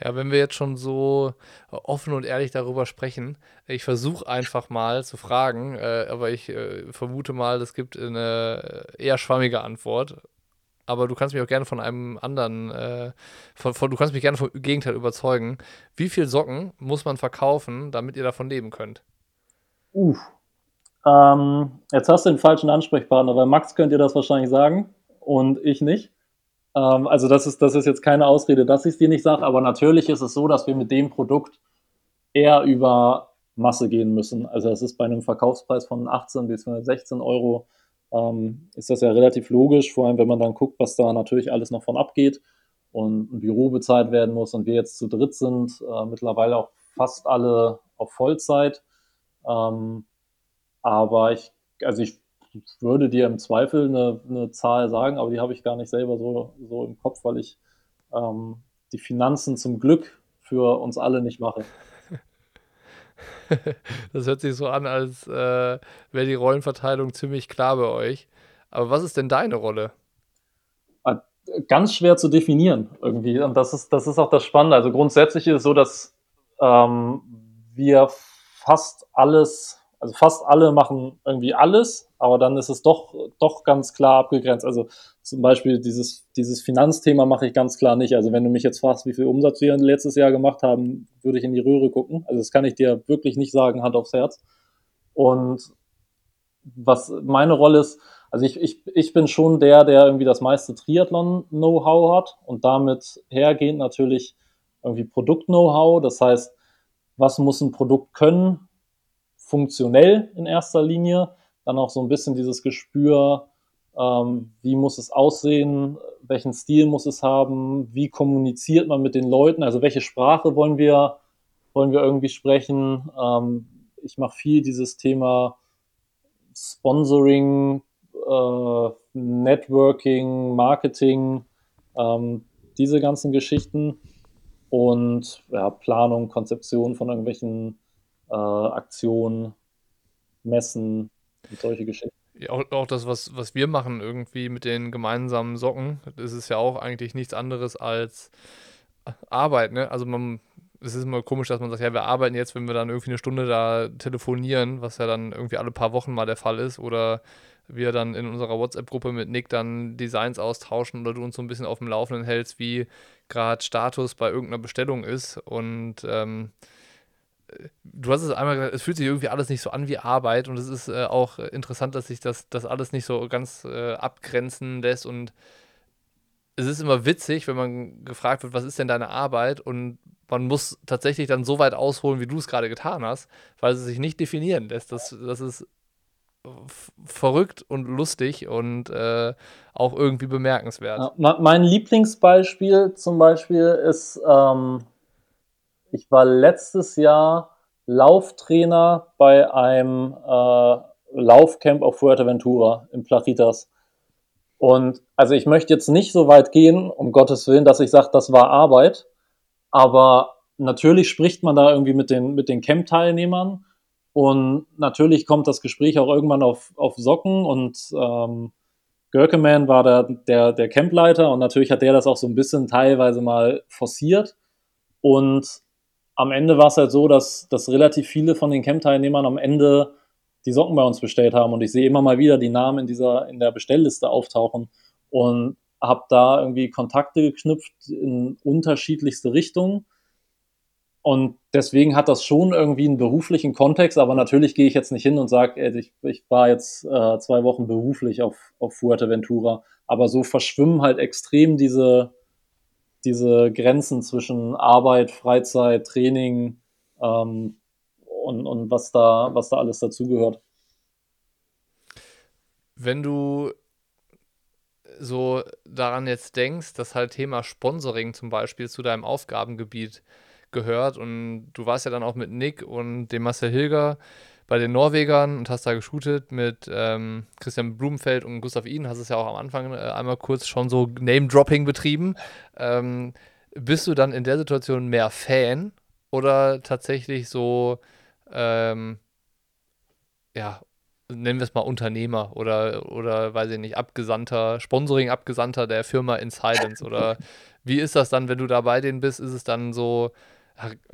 Ja, wenn wir jetzt schon so offen und ehrlich darüber sprechen, ich versuche einfach mal zu fragen, äh, aber ich äh, vermute mal, es gibt eine eher schwammige Antwort. Aber du kannst mich auch gerne von einem anderen, äh, von, von, du kannst mich gerne vom Gegenteil überzeugen. Wie viel Socken muss man verkaufen, damit ihr davon leben könnt? Uff. Ähm, jetzt hast du den falschen Ansprechpartner, weil Max könnt ihr das wahrscheinlich sagen und ich nicht. Ähm, also das ist, das ist jetzt keine Ausrede, dass ich es dir nicht sage, aber natürlich ist es so, dass wir mit dem Produkt eher über Masse gehen müssen. Also es ist bei einem Verkaufspreis von 18 bis 16 Euro, ähm, ist das ja relativ logisch, vor allem wenn man dann guckt, was da natürlich alles noch von abgeht und ein Büro bezahlt werden muss und wir jetzt zu dritt sind, äh, mittlerweile auch fast alle auf Vollzeit. Ähm, aber ich, also ich würde dir im Zweifel eine, eine Zahl sagen, aber die habe ich gar nicht selber so, so im Kopf, weil ich ähm, die Finanzen zum Glück für uns alle nicht mache. [laughs] Das hört sich so an, als äh, wäre die Rollenverteilung ziemlich klar bei euch. Aber was ist denn deine Rolle? Ah, ganz schwer zu definieren irgendwie. Und das ist, das ist auch das Spannende. Also grundsätzlich ist es so, dass ähm, wir fast alles also fast alle machen irgendwie alles, aber dann ist es doch, doch ganz klar abgegrenzt. Also zum Beispiel dieses, dieses Finanzthema mache ich ganz klar nicht. Also wenn du mich jetzt fragst, wie viel Umsatz wir letztes Jahr gemacht haben, würde ich in die Röhre gucken. Also das kann ich dir wirklich nicht sagen, Hand aufs Herz. Und was meine Rolle ist, also ich, ich, ich bin schon der, der irgendwie das meiste Triathlon-Know-how hat und damit hergehend natürlich irgendwie Produkt-Know-how. Das heißt, was muss ein Produkt können? funktionell in erster Linie, dann auch so ein bisschen dieses Gespür, ähm, wie muss es aussehen, welchen Stil muss es haben, wie kommuniziert man mit den Leuten, also welche Sprache wollen wir, wollen wir irgendwie sprechen. Ähm, ich mache viel dieses Thema Sponsoring, äh, Networking, Marketing, ähm, diese ganzen Geschichten und ja, Planung, Konzeption von irgendwelchen äh, Aktionen, Messen und solche Geschichten. Ja, auch, auch das, was, was wir machen, irgendwie mit den gemeinsamen Socken, das ist ja auch eigentlich nichts anderes als Arbeit, ne? Also man, es ist immer komisch, dass man sagt, ja, wir arbeiten jetzt, wenn wir dann irgendwie eine Stunde da telefonieren, was ja dann irgendwie alle paar Wochen mal der Fall ist, oder wir dann in unserer WhatsApp-Gruppe mit Nick dann Designs austauschen oder du uns so ein bisschen auf dem Laufenden hältst, wie gerade Status bei irgendeiner Bestellung ist. Und ähm, du hast es einmal gesagt, es fühlt sich irgendwie alles nicht so an wie Arbeit und es ist äh, auch interessant, dass sich das, das alles nicht so ganz äh, abgrenzen lässt und es ist immer witzig, wenn man gefragt wird, was ist denn deine Arbeit und man muss tatsächlich dann so weit ausholen, wie du es gerade getan hast, weil es sich nicht definieren lässt. Das, das ist verrückt und lustig und äh, auch irgendwie bemerkenswert. Ja, mein Lieblingsbeispiel zum Beispiel ist, ähm, ich war letztes Jahr Lauftrainer bei einem äh, Laufcamp auf Fuerteventura in Plachitas. Und also ich möchte jetzt nicht so weit gehen, um Gottes Willen, dass ich sage, das war Arbeit. Aber natürlich spricht man da irgendwie mit den, mit den Camp-Teilnehmern und natürlich kommt das Gespräch auch irgendwann auf, auf Socken und ähm, Görkeman war der, der, der Campleiter und natürlich hat der das auch so ein bisschen teilweise mal forciert. Und am Ende war es halt so, dass, dass relativ viele von den Camp-Teilnehmern am Ende die Socken bei uns bestellt haben und ich sehe immer mal wieder die Namen in dieser in der Bestellliste auftauchen und habe da irgendwie Kontakte geknüpft in unterschiedlichste Richtungen und deswegen hat das schon irgendwie einen beruflichen Kontext, aber natürlich gehe ich jetzt nicht hin und sage, ich, ich war jetzt äh, zwei Wochen beruflich auf, auf Fuerteventura. Aber so verschwimmen halt extrem diese, diese Grenzen zwischen Arbeit, Freizeit, Training ähm, und, und was da, was da alles dazugehört. Wenn du so daran jetzt denkst, dass halt Thema Sponsoring zum Beispiel zu deinem Aufgabengebiet gehört und du warst ja dann auch mit Nick und dem Marcel Hilger bei den Norwegern und hast da geshootet mit ähm, Christian Blumenfeld und Gustav Ihn, hast es ja auch am Anfang äh, einmal kurz schon so Name-Dropping betrieben. Ähm, bist du dann in der Situation mehr Fan oder tatsächlich so, ähm, ja, nennen wir es mal Unternehmer oder, oder weiß ich nicht, Abgesandter, Sponsoring-Abgesandter der Firma in Silence? Oder [laughs] wie ist das dann, wenn du da bei denen bist? Ist es dann so,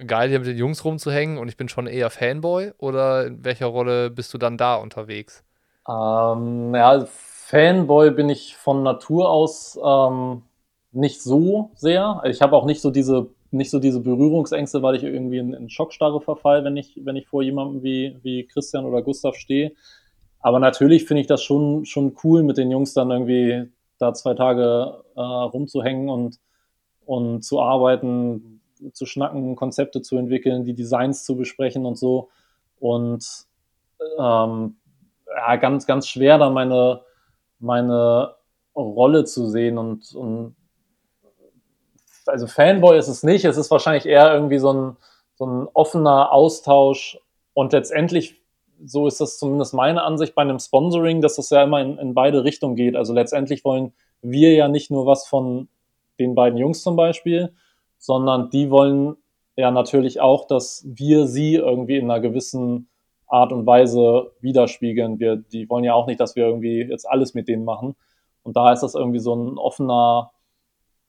geil, hier mit den Jungs rumzuhängen und ich bin schon eher Fanboy? Oder in welcher Rolle bist du dann da unterwegs? Ähm, ja, Fanboy bin ich von Natur aus ähm, nicht so sehr. Ich habe auch nicht so diese nicht so diese Berührungsängste, weil ich irgendwie in, in Schockstarre verfall, wenn ich, wenn ich vor jemandem wie, wie Christian oder Gustav stehe. Aber natürlich finde ich das schon, schon cool, mit den Jungs dann irgendwie da zwei Tage äh, rumzuhängen und, und zu arbeiten, zu schnacken, Konzepte zu entwickeln, die Designs zu besprechen und so. Und ähm, ja, ganz, ganz schwer dann meine, meine Rolle zu sehen und, und also Fanboy ist es nicht, es ist wahrscheinlich eher irgendwie so ein, so ein offener Austausch und letztendlich, so ist das zumindest meine Ansicht bei einem Sponsoring, dass das ja immer in, in beide Richtungen geht. Also letztendlich wollen wir ja nicht nur was von den beiden Jungs zum Beispiel, sondern die wollen ja natürlich auch, dass wir sie irgendwie in einer gewissen Art und Weise widerspiegeln. Wir, die wollen ja auch nicht, dass wir irgendwie jetzt alles mit denen machen. Und da ist das irgendwie so ein offener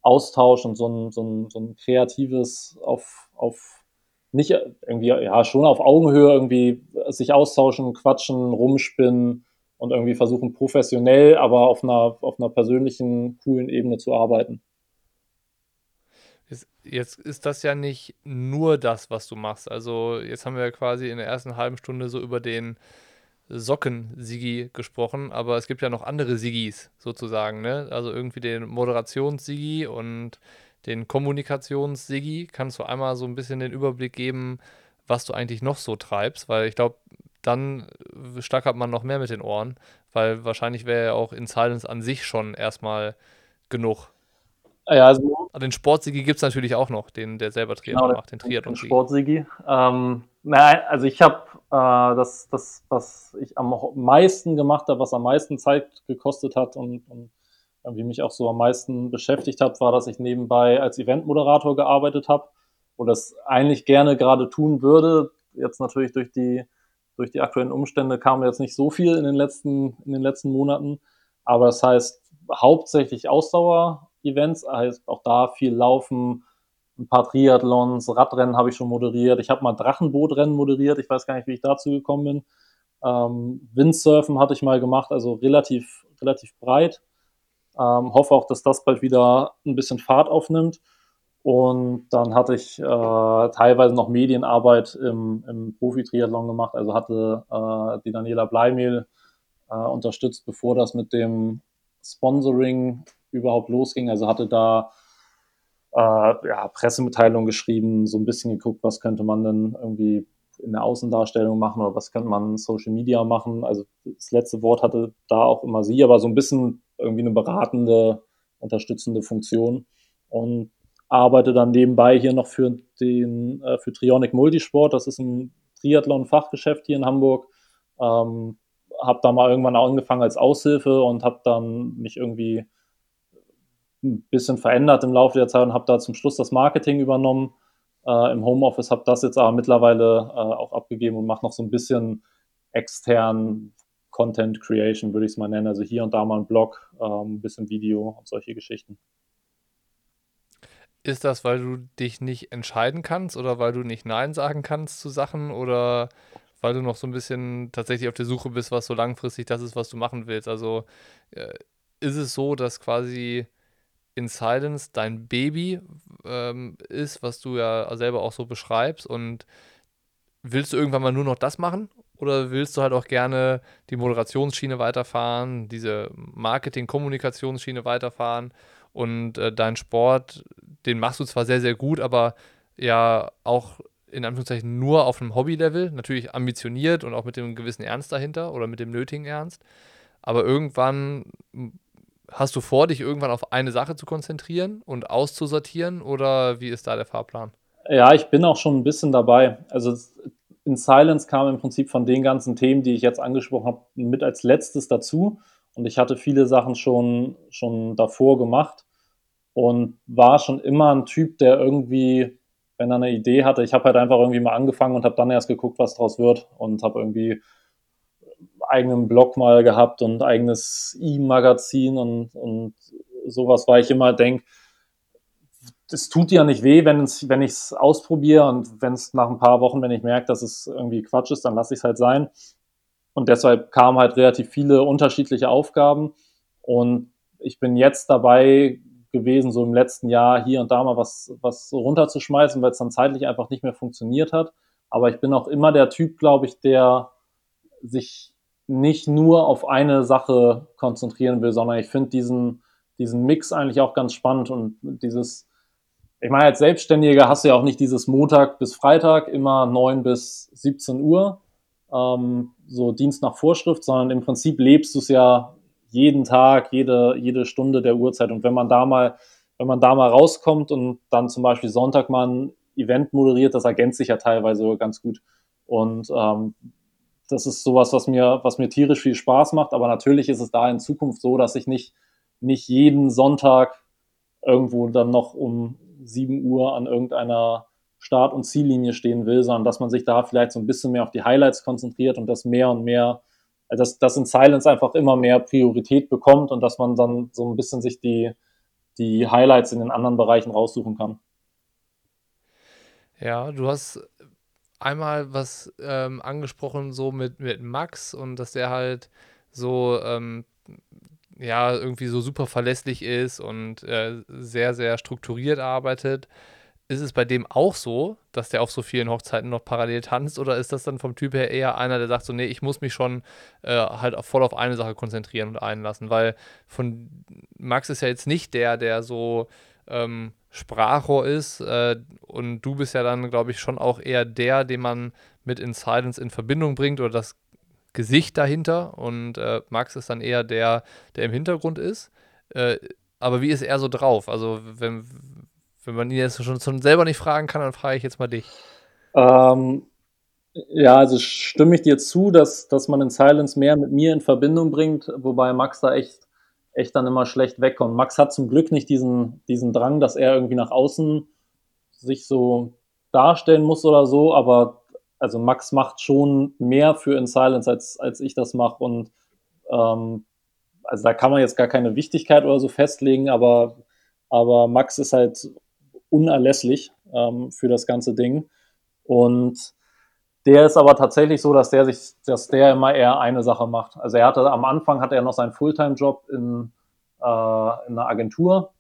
Austausch und so ein, so ein, so ein kreatives auf, auf nicht irgendwie, ja, schon auf Augenhöhe irgendwie sich austauschen, quatschen, rumspinnen und irgendwie versuchen professionell, aber auf einer, auf einer persönlichen, coolen Ebene zu arbeiten jetzt ist das ja nicht nur das, was du machst. Also jetzt haben wir ja quasi in der ersten halben Stunde so über den Socken-Sigi gesprochen, aber es gibt ja noch andere Sigis sozusagen, ne? Also irgendwie den Moderations-Sigi und den Kommunikations-Sigi. Kannst du einmal so ein bisschen den Überblick geben, was du eigentlich noch so treibst? Weil ich glaube, dann stackert man noch mehr mit den Ohren, weil wahrscheinlich wäre ja auch in Silence an sich schon erstmal genug. Ja, also den Sportsigi gibt es natürlich auch noch, den der selber Triathlon genau, macht, den Triathlon-Sigi. Sportsigi. Ähm, naja, also ich habe äh, das, das, was ich am meisten gemacht habe, was am meisten Zeit gekostet hat und, und irgendwie mich auch so am meisten beschäftigt hat, war, dass ich nebenbei als Eventmoderator gearbeitet habe und das eigentlich gerne gerade tun würde. Jetzt natürlich durch die, durch die aktuellen Umstände kam jetzt nicht so viel in den letzten, in den letzten Monaten. Aber das heißt hauptsächlich Ausdauer-Events, heißt auch da viel Laufen, ein paar Triathlons, Radrennen habe ich schon moderiert. Ich habe mal Drachenbootrennen moderiert. Ich weiß gar nicht, wie ich dazu gekommen bin. Ähm, Windsurfen hatte ich mal gemacht, also relativ, relativ breit. Ähm, hoffe auch, dass das bald wieder ein bisschen Fahrt aufnimmt. Und dann hatte ich äh, teilweise noch Medienarbeit im, im Profi-Triathlon gemacht. Also hatte äh, die Daniela Bleimehl äh, unterstützt, bevor das mit dem Sponsoring überhaupt losging. Also hatte da äh, ja, Pressemitteilung geschrieben, so ein bisschen geguckt, was könnte man denn irgendwie in der Außendarstellung machen oder was könnte man Social Media machen. Also das letzte Wort hatte da auch immer sie, aber so ein bisschen irgendwie eine beratende, unterstützende Funktion und arbeite dann nebenbei hier noch für den äh, für Trionic Multisport. Das ist ein Triathlon-Fachgeschäft hier in Hamburg. Ähm, habe da mal irgendwann angefangen als Aushilfe und habe dann mich irgendwie ein bisschen verändert im Laufe der Zeit und habe da zum Schluss das Marketing übernommen äh, im Homeoffice, habe das jetzt aber mittlerweile äh, auch abgegeben und mache noch so ein bisschen extern Content Creation, würde ich es mal nennen. Also hier und da mal ein Blog, äh, ein bisschen Video und solche Geschichten. Ist das, weil du dich nicht entscheiden kannst oder weil du nicht Nein sagen kannst zu Sachen oder weil du noch so ein bisschen tatsächlich auf der Suche bist, was so langfristig das ist, was du machen willst? Also äh, ist es so, dass quasi in Silence dein Baby ähm, ist, was du ja selber auch so beschreibst. Und willst du irgendwann mal nur noch das machen? Oder willst du halt auch gerne die Moderationsschiene weiterfahren, diese Marketing-Kommunikationsschiene weiterfahren? Und äh, deinen Sport, den machst du zwar sehr, sehr gut, aber ja auch in Anführungszeichen nur auf einem Hobby-Level, natürlich ambitioniert und auch mit dem gewissen Ernst dahinter oder mit dem nötigen Ernst. Aber irgendwann hast du vor, dich irgendwann auf eine Sache zu konzentrieren und auszusortieren oder wie ist da der Fahrplan? Ja, ich bin auch schon ein bisschen dabei. Also in Silence kam im Prinzip von den ganzen Themen, die ich jetzt angesprochen habe, mit als letztes dazu. Und ich hatte viele Sachen schon, schon davor gemacht und war schon immer ein Typ, der irgendwie, wenn er eine Idee hatte, ich habe halt einfach irgendwie mal angefangen und habe dann erst geguckt, was draus wird und habe irgendwie eigenen Blog mal gehabt und eigenes E-Magazin und, und sowas, weil ich immer denke, es tut ja nicht weh, wenn, ich es ausprobiere und wenn es nach ein paar Wochen, wenn ich merke, dass es irgendwie Quatsch ist, dann lasse ich es halt sein. Und deshalb kamen halt relativ viele unterschiedliche Aufgaben. Und ich bin jetzt dabei gewesen, so im letzten Jahr hier und da mal was, was runterzuschmeißen, weil es dann zeitlich einfach nicht mehr funktioniert hat. Aber ich bin auch immer der Typ, glaube ich, der sich nicht nur auf eine Sache konzentrieren will, sondern ich finde diesen, diesen Mix eigentlich auch ganz spannend und dieses, ich meine, als Selbstständiger hast du ja auch nicht dieses Montag bis Freitag immer 9 bis 17 Uhr, ähm, so Dienst nach Vorschrift, sondern im Prinzip lebst du es ja jeden Tag, jede, jede Stunde der Uhrzeit. Und wenn man da mal, wenn man da mal rauskommt und dann zum Beispiel Sonntag mal ein Event moderiert, das ergänzt sich ja teilweise ganz gut. Und ähm, das ist sowas, was mir, was mir tierisch viel Spaß macht. Aber natürlich ist es da in Zukunft so, dass ich nicht, nicht jeden Sonntag irgendwo dann noch um 7 Uhr an irgendeiner Start- und Ziellinie stehen will, sondern dass man sich da vielleicht so ein bisschen mehr auf die Highlights konzentriert und das mehr und mehr, dass das in Silence einfach immer mehr Priorität bekommt und dass man dann so ein bisschen sich die, die Highlights in den anderen Bereichen raussuchen kann. Ja, du hast einmal was ähm, angesprochen, so mit, mit Max und dass der halt so, ähm, ja, irgendwie so super verlässlich ist und äh, sehr, sehr strukturiert arbeitet. Ist es bei dem auch so, dass der auf so vielen Hochzeiten noch parallel tanzt oder ist das dann vom Typ her eher einer, der sagt so, nee, ich muss mich schon äh, halt voll auf eine Sache konzentrieren und einlassen, weil von Max ist ja jetzt nicht der, der so ähm, Sprachrohr ist. Äh, und du bist ja dann, glaube ich, schon auch eher der, den man mit In Silence in Verbindung bringt oder das Gesicht dahinter. Und äh, Max ist dann eher der, der im Hintergrund ist. Äh, aber wie ist er so drauf? Also, wenn, wenn man ihn jetzt schon, schon selber nicht fragen kann, dann frage ich jetzt mal dich. Ähm, Ja, also stimme ich dir zu, dass, dass man in Silence mehr mit mir in Verbindung bringt, wobei Max da echt, echt dann immer schlecht wegkommt. Max hat zum Glück nicht diesen, diesen Drang, dass er irgendwie nach außen sich so darstellen muss oder so, aber also Max macht schon mehr für In Silence, als, als ich das mache und ähm, also da kann man jetzt gar keine Wichtigkeit oder so festlegen, aber, aber Max ist halt unerlässlich ähm, für das ganze Ding und der ist aber tatsächlich so, dass der sich, dass der immer eher eine Sache macht. Also er hatte am Anfang hatte er noch seinen Fulltime-Job in, äh, in einer Agentur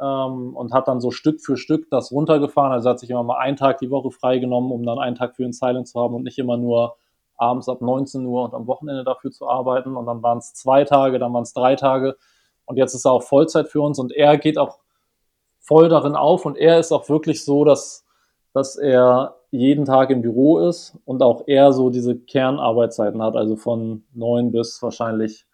ähm, und hat dann so Stück für Stück das runtergefahren. Also er hat sich immer mal einen Tag die Woche freigenommen, um dann einen Tag für den Silent zu haben und nicht immer nur abends ab 19 Uhr und am Wochenende dafür zu arbeiten. Und dann waren es zwei Tage, dann waren es drei Tage. Und jetzt ist er auch Vollzeit für uns und er geht auch voll darin auf und er ist auch wirklich so, dass, dass er jeden Tag im Büro ist und auch er so diese Kernarbeitszeiten hat, also von 9 bis wahrscheinlich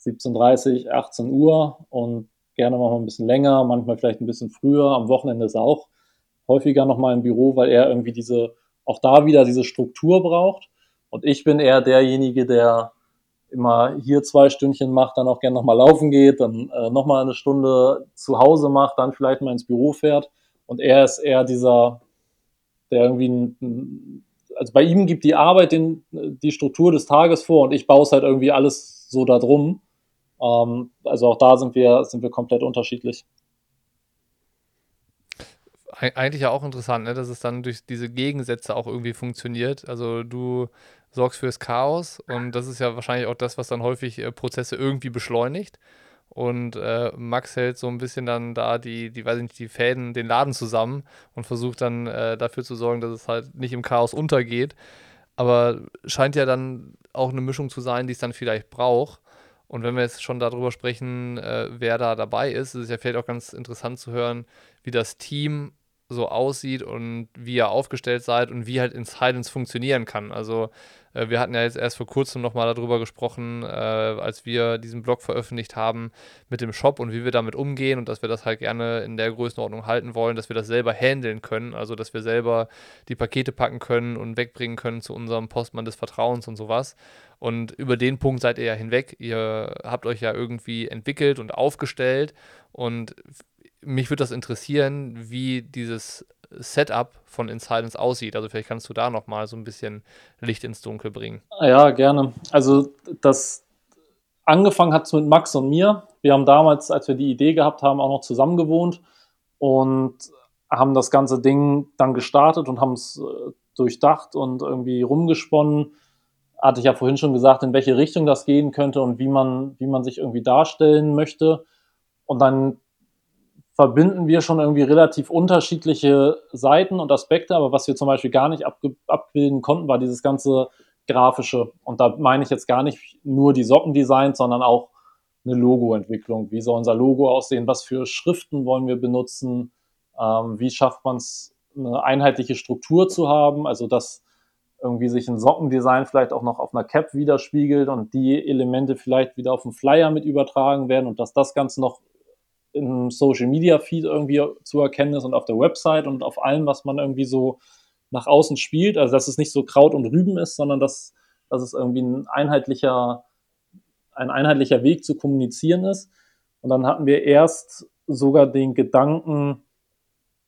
17.30, 18 Uhr und gerne mal ein bisschen länger, manchmal vielleicht ein bisschen früher. Am Wochenende ist er auch häufiger nochmal im Büro, weil er irgendwie diese, auch da wieder diese Struktur braucht. Und ich bin eher derjenige, der immer hier zwei Stündchen macht, dann auch gerne nochmal laufen geht, dann äh, nochmal eine Stunde zu Hause macht, dann vielleicht mal ins Büro fährt. Und er ist eher dieser der irgendwie, ein, also bei ihm gibt die Arbeit den, die Struktur des Tages vor und ich baue es halt irgendwie alles so da drum. Ähm, also auch da sind wir, sind wir komplett unterschiedlich. Eigentlich ja auch interessant, ne, dass es dann durch diese Gegensätze auch irgendwie funktioniert. Also du sorgst fürs Chaos und das ist ja wahrscheinlich auch das, was dann häufig äh, Prozesse irgendwie beschleunigt. Und äh, Max hält so ein bisschen dann da die, die, weiß ich nicht, die Fäden, den Laden zusammen und versucht dann äh, dafür zu sorgen, dass es halt nicht im Chaos untergeht. Aber scheint ja dann auch eine Mischung zu sein, die es dann vielleicht braucht. Und wenn wir jetzt schon darüber sprechen, äh, wer da dabei ist, ist es ja vielleicht auch ganz interessant zu hören, wie das Team so aussieht und wie ihr aufgestellt seid und wie halt in Silence funktionieren kann. Also wir hatten ja jetzt erst vor kurzem nochmal darüber gesprochen, äh, als wir diesen Blog veröffentlicht haben mit dem Shop und wie wir damit umgehen und dass wir das halt gerne in der Größenordnung halten wollen, dass wir das selber handeln können, also dass wir selber die Pakete packen können und wegbringen können zu unserem Postmann des Vertrauens und sowas. Und über den Punkt seid ihr ja hinweg. Ihr habt euch ja irgendwie entwickelt und aufgestellt und mich würde das interessieren, wie dieses Setup von Insidens aussieht. Also vielleicht kannst du da noch mal so ein bisschen Licht ins Dunkel bringen. Ja, gerne. Also das angefangen hat es mit Max und mir. Wir haben damals, als wir die Idee gehabt haben, auch noch zusammen gewohnt und haben das ganze Ding dann gestartet und haben es äh, durchdacht und irgendwie rumgesponnen. Hatte ich ja vorhin schon gesagt, in welche Richtung das gehen könnte und wie man, wie man sich irgendwie darstellen möchte. Und dann verbinden wir schon irgendwie relativ unterschiedliche Seiten und Aspekte, aber was wir zum Beispiel gar nicht abbilden konnten, war dieses ganze grafische. Und da meine ich jetzt gar nicht nur die Sockendesigns, sondern auch eine Logoentwicklung. Wie soll unser Logo aussehen? Was für Schriften wollen wir benutzen? Ähm, wie schafft man es, eine einheitliche Struktur zu haben? Also, dass irgendwie sich ein Sockendesign vielleicht auch noch auf einer Cap widerspiegelt und die Elemente vielleicht wieder auf den Flyer mit übertragen werden und dass das Ganze noch im Social Media Feed irgendwie zu erkennen ist und auf der Website und auf allem, was man irgendwie so nach außen spielt. Also dass es nicht so Kraut und Rüben ist, sondern dass, dass es irgendwie ein einheitlicher, ein einheitlicher Weg zu kommunizieren ist. Und dann hatten wir erst sogar den Gedanken,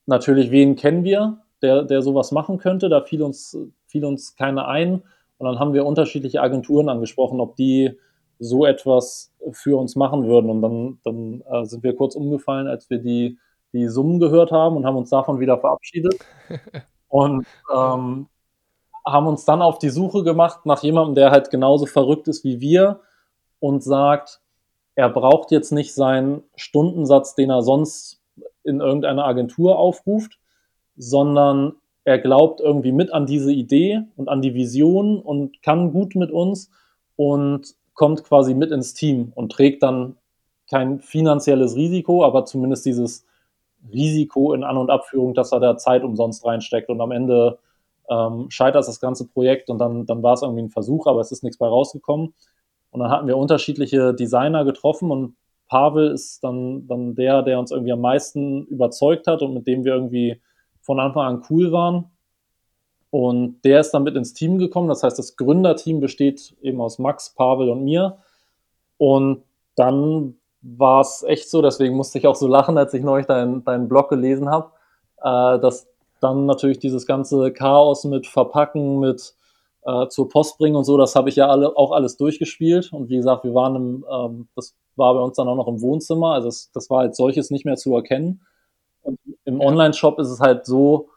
natürlich, wen kennen wir, der, der sowas machen könnte. Da fiel uns, fiel uns keiner ein. Und dann haben wir unterschiedliche Agenturen angesprochen, ob die so etwas für uns machen würden. Und dann, dann äh, sind wir kurz umgefallen, als wir die, die Summen gehört haben und haben uns davon wieder verabschiedet. [laughs] und ähm, haben uns dann auf die Suche gemacht nach jemandem, der halt genauso verrückt ist wie wir und sagt, er braucht jetzt nicht seinen Stundensatz, den er sonst in irgendeiner Agentur aufruft, sondern er glaubt irgendwie mit an diese Idee und an die Vision und kann gut mit uns und kommt quasi mit ins Team und trägt dann kein finanzielles Risiko, aber zumindest dieses Risiko in An- und Abführung, dass er da Zeit umsonst reinsteckt und am Ende ähm, scheitert das ganze Projekt und dann, dann war es irgendwie ein Versuch, aber es ist nichts bei rausgekommen. Und dann hatten wir unterschiedliche Designer getroffen und Pavel ist dann, dann der, der uns irgendwie am meisten überzeugt hat und mit dem wir irgendwie von Anfang an cool waren. Und der ist dann mit ins Team gekommen. Das heißt, das Gründerteam besteht eben aus Max, Pavel und mir. Und dann war es echt so, deswegen musste ich auch so lachen, als ich neulich deinen dein Blog gelesen habe, äh, dass dann natürlich dieses ganze Chaos mit Verpacken, mit äh, zur Post bringen und so, das habe ich ja alle, auch alles durchgespielt. Und wie gesagt, wir waren im, ähm, das war bei uns dann auch noch im Wohnzimmer, also das, das war als solches nicht mehr zu erkennen. Und im Online-Shop ist es halt so,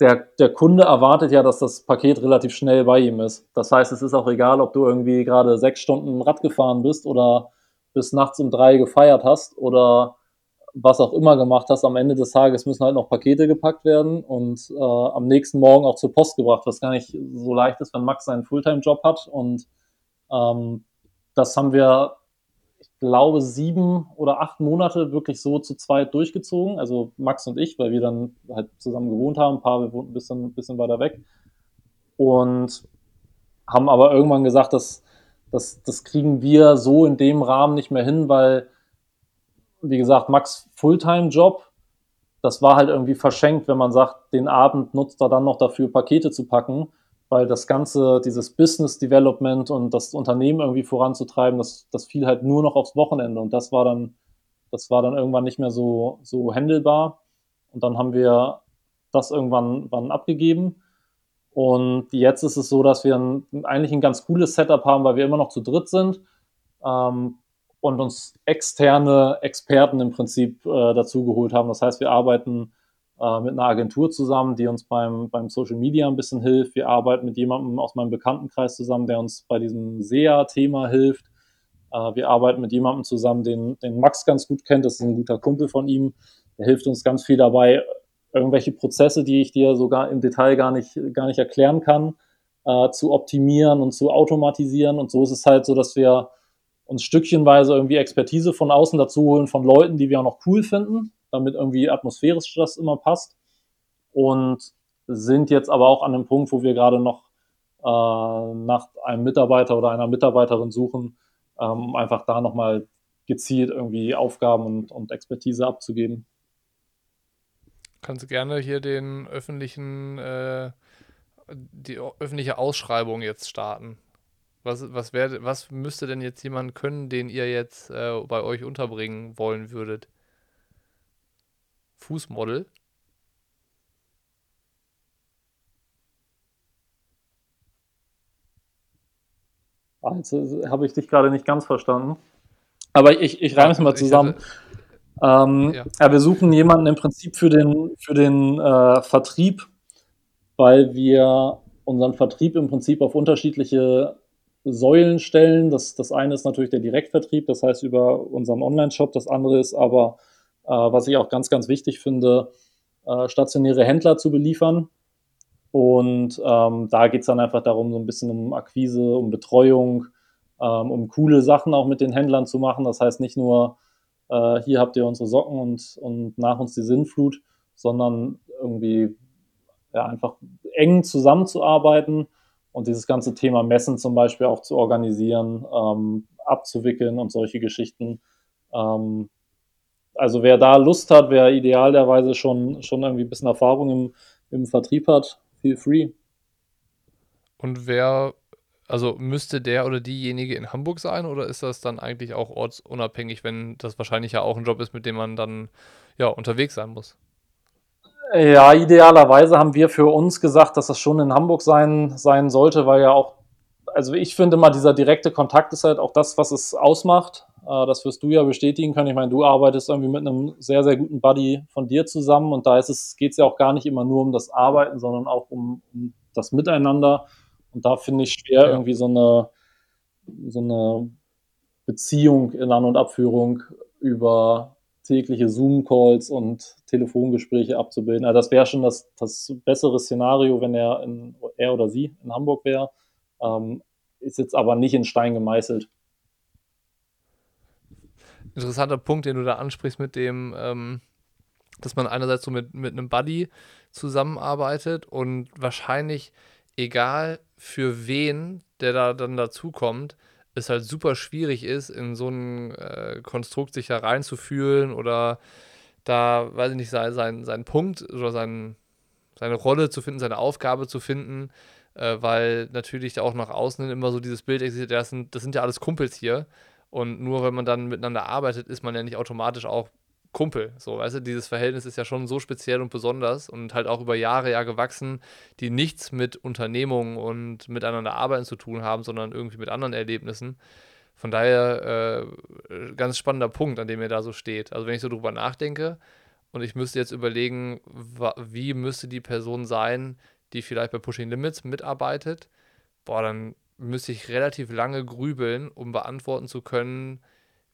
der, der Kunde erwartet ja, dass das Paket relativ schnell bei ihm ist. Das heißt, es ist auch egal, ob du irgendwie gerade sechs Stunden Rad gefahren bist oder bis nachts um drei gefeiert hast oder was auch immer gemacht hast. Am Ende des Tages müssen halt noch Pakete gepackt werden und äh, am nächsten Morgen auch zur Post gebracht, was gar nicht so leicht ist, wenn Max seinen Fulltime-Job hat. Und ähm, das haben wir glaube, sieben oder acht Monate wirklich so zu zweit durchgezogen. Also Max und ich, weil wir dann halt zusammen gewohnt haben. Ein paar, wir wohnten ein bisschen, bisschen weiter weg. Und haben aber irgendwann gesagt, dass, dass das kriegen wir so in dem Rahmen nicht mehr hin, weil, wie gesagt, Max Fulltime-Job, das war halt irgendwie verschenkt, wenn man sagt, den Abend nutzt er dann noch dafür, Pakete zu packen weil das ganze, dieses Business Development und das Unternehmen irgendwie voranzutreiben, das, das fiel halt nur noch aufs Wochenende und das war dann, das war dann irgendwann nicht mehr so, so handelbar. Und dann haben wir das irgendwann wann abgegeben. Und jetzt ist es so, dass wir ein, eigentlich ein ganz cooles Setup haben, weil wir immer noch zu dritt sind ähm, und uns externe Experten im Prinzip äh, dazu geholt haben. Das heißt, wir arbeiten äh, mit einer Agentur zusammen, die uns beim, beim Social Media ein bisschen hilft. Wir arbeiten mit jemandem aus meinem Bekanntenkreis zusammen, der uns bei diesem SEA-Thema hilft. Äh, wir arbeiten mit jemandem zusammen, den, den Max ganz gut kennt. Das ist ein guter Kumpel von ihm. Der hilft uns ganz viel dabei, irgendwelche Prozesse, die ich dir sogar im Detail gar nicht, gar nicht erklären kann, äh, zu optimieren und zu automatisieren. Und so ist es halt so, dass wir uns stückchenweise irgendwie Expertise von außen dazu holen, von Leuten, die wir auch noch cool finden, damit irgendwie atmosphärisch das immer passt. Und sind jetzt aber auch an einem Punkt, wo wir gerade noch äh, nach einem Mitarbeiter oder einer Mitarbeiterin suchen, ähm, um einfach da nochmal gezielt irgendwie Aufgaben und, und Expertise abzugeben. Kannst du gerne hier den öffentlichen, äh, die öffentliche Ausschreibung jetzt starten. Was, was, wär, was müsste denn jetzt jemand können, den ihr jetzt äh, bei euch unterbringen wollen würdet? Fußmodel. Also habe ich dich gerade nicht ganz verstanden. Aber ich, ich reime es mal zusammen. Hatte, ähm, ja. ja. wir suchen jemanden im Prinzip für den, für den äh, Vertrieb, weil wir unseren Vertrieb im Prinzip auf unterschiedliche Säulen stellen. Das, das eine ist natürlich der Direktvertrieb, das heißt über unseren Online-Shop. Das andere ist aber äh, was ich auch ganz, ganz wichtig finde, äh, stationäre Händler zu beliefern. Und ähm, da geht es dann einfach darum, so ein bisschen um Akquise, um Betreuung, ähm, um coole Sachen auch mit den Händlern zu machen. Das heißt nicht nur, äh, hier habt ihr unsere Socken und, und nach uns die Sinnflut, sondern irgendwie ja, einfach eng zusammenzuarbeiten und dieses ganze Thema Messen zum Beispiel auch zu organisieren, ähm, abzuwickeln und solche Geschichten. Ähm, also wer da Lust hat, wer idealerweise schon, schon irgendwie ein bisschen Erfahrung im, im Vertrieb hat, feel free. Und wer, also müsste der oder diejenige in Hamburg sein oder ist das dann eigentlich auch ortsunabhängig, wenn das wahrscheinlich ja auch ein Job ist, mit dem man dann ja unterwegs sein muss? Ja, idealerweise haben wir für uns gesagt, dass das schon in Hamburg sein, sein sollte, weil ja auch, also ich finde mal, dieser direkte Kontakt ist halt auch das, was es ausmacht. Äh, das wirst du ja bestätigen können. Ich meine, du arbeitest irgendwie mit einem sehr, sehr guten Buddy von dir zusammen und da ist es, geht es ja auch gar nicht immer nur um das Arbeiten, sondern auch um, um das Miteinander. Und da finde ich schwer, ja. irgendwie so eine, so eine Beziehung in An- und Abführung über tägliche Zoom-Calls und Telefongespräche abzubilden. Also das wäre schon das, das bessere Szenario, wenn er, in, er oder sie in Hamburg wäre. Ähm, ist jetzt aber nicht in Stein gemeißelt interessanter Punkt, den du da ansprichst mit dem, ähm, dass man einerseits so mit, mit einem Buddy zusammenarbeitet und wahrscheinlich, egal für wen, der da dann dazukommt, es halt super schwierig ist, in so ein äh, Konstrukt sich da reinzufühlen oder da, weiß ich nicht, sein, sein, sein Punkt oder sein, seine Rolle zu finden, seine Aufgabe zu finden, äh, weil natürlich auch nach außen immer so dieses Bild existiert, das sind, das sind ja alles Kumpels hier. Und nur wenn man dann miteinander arbeitet, ist man ja nicht automatisch auch Kumpel. So, weißt du, dieses Verhältnis ist ja schon so speziell und besonders und halt auch über Jahre ja gewachsen, die nichts mit Unternehmungen und miteinander arbeiten zu tun haben, sondern irgendwie mit anderen Erlebnissen. Von daher äh, ganz spannender Punkt, an dem ihr da so steht. Also wenn ich so drüber nachdenke und ich müsste jetzt überlegen, wie müsste die Person sein, die vielleicht bei Pushing Limits mitarbeitet, boah, dann müsste ich relativ lange grübeln, um beantworten zu können,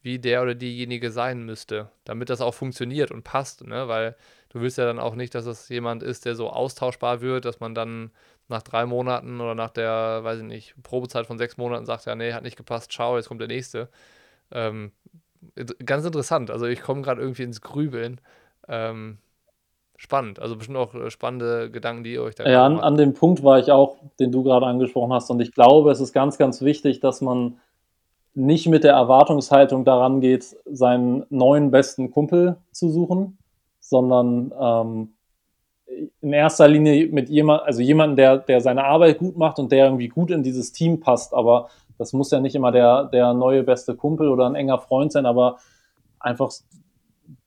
wie der oder diejenige sein müsste, damit das auch funktioniert und passt, ne? Weil du willst ja dann auch nicht, dass das jemand ist, der so austauschbar wird, dass man dann nach drei Monaten oder nach der, weiß ich nicht, Probezeit von sechs Monaten sagt, ja, nee, hat nicht gepasst, ciao, jetzt kommt der nächste. Ähm, ganz interessant. Also ich komme gerade irgendwie ins Grübeln. Ähm, spannend. Also bestimmt auch äh, spannende Gedanken, die ihr euch da Ja, an, an dem Punkt war ich auch, den du gerade angesprochen hast. Und ich glaube, es ist ganz, ganz wichtig, dass man nicht mit der Erwartungshaltung daran geht, seinen neuen besten Kumpel zu suchen, sondern ähm, in erster Linie mit jemand, also jemanden, der, der seine Arbeit gut macht und der irgendwie gut in dieses Team passt. Aber das muss ja nicht immer der, der neue beste Kumpel oder ein enger Freund sein, aber einfach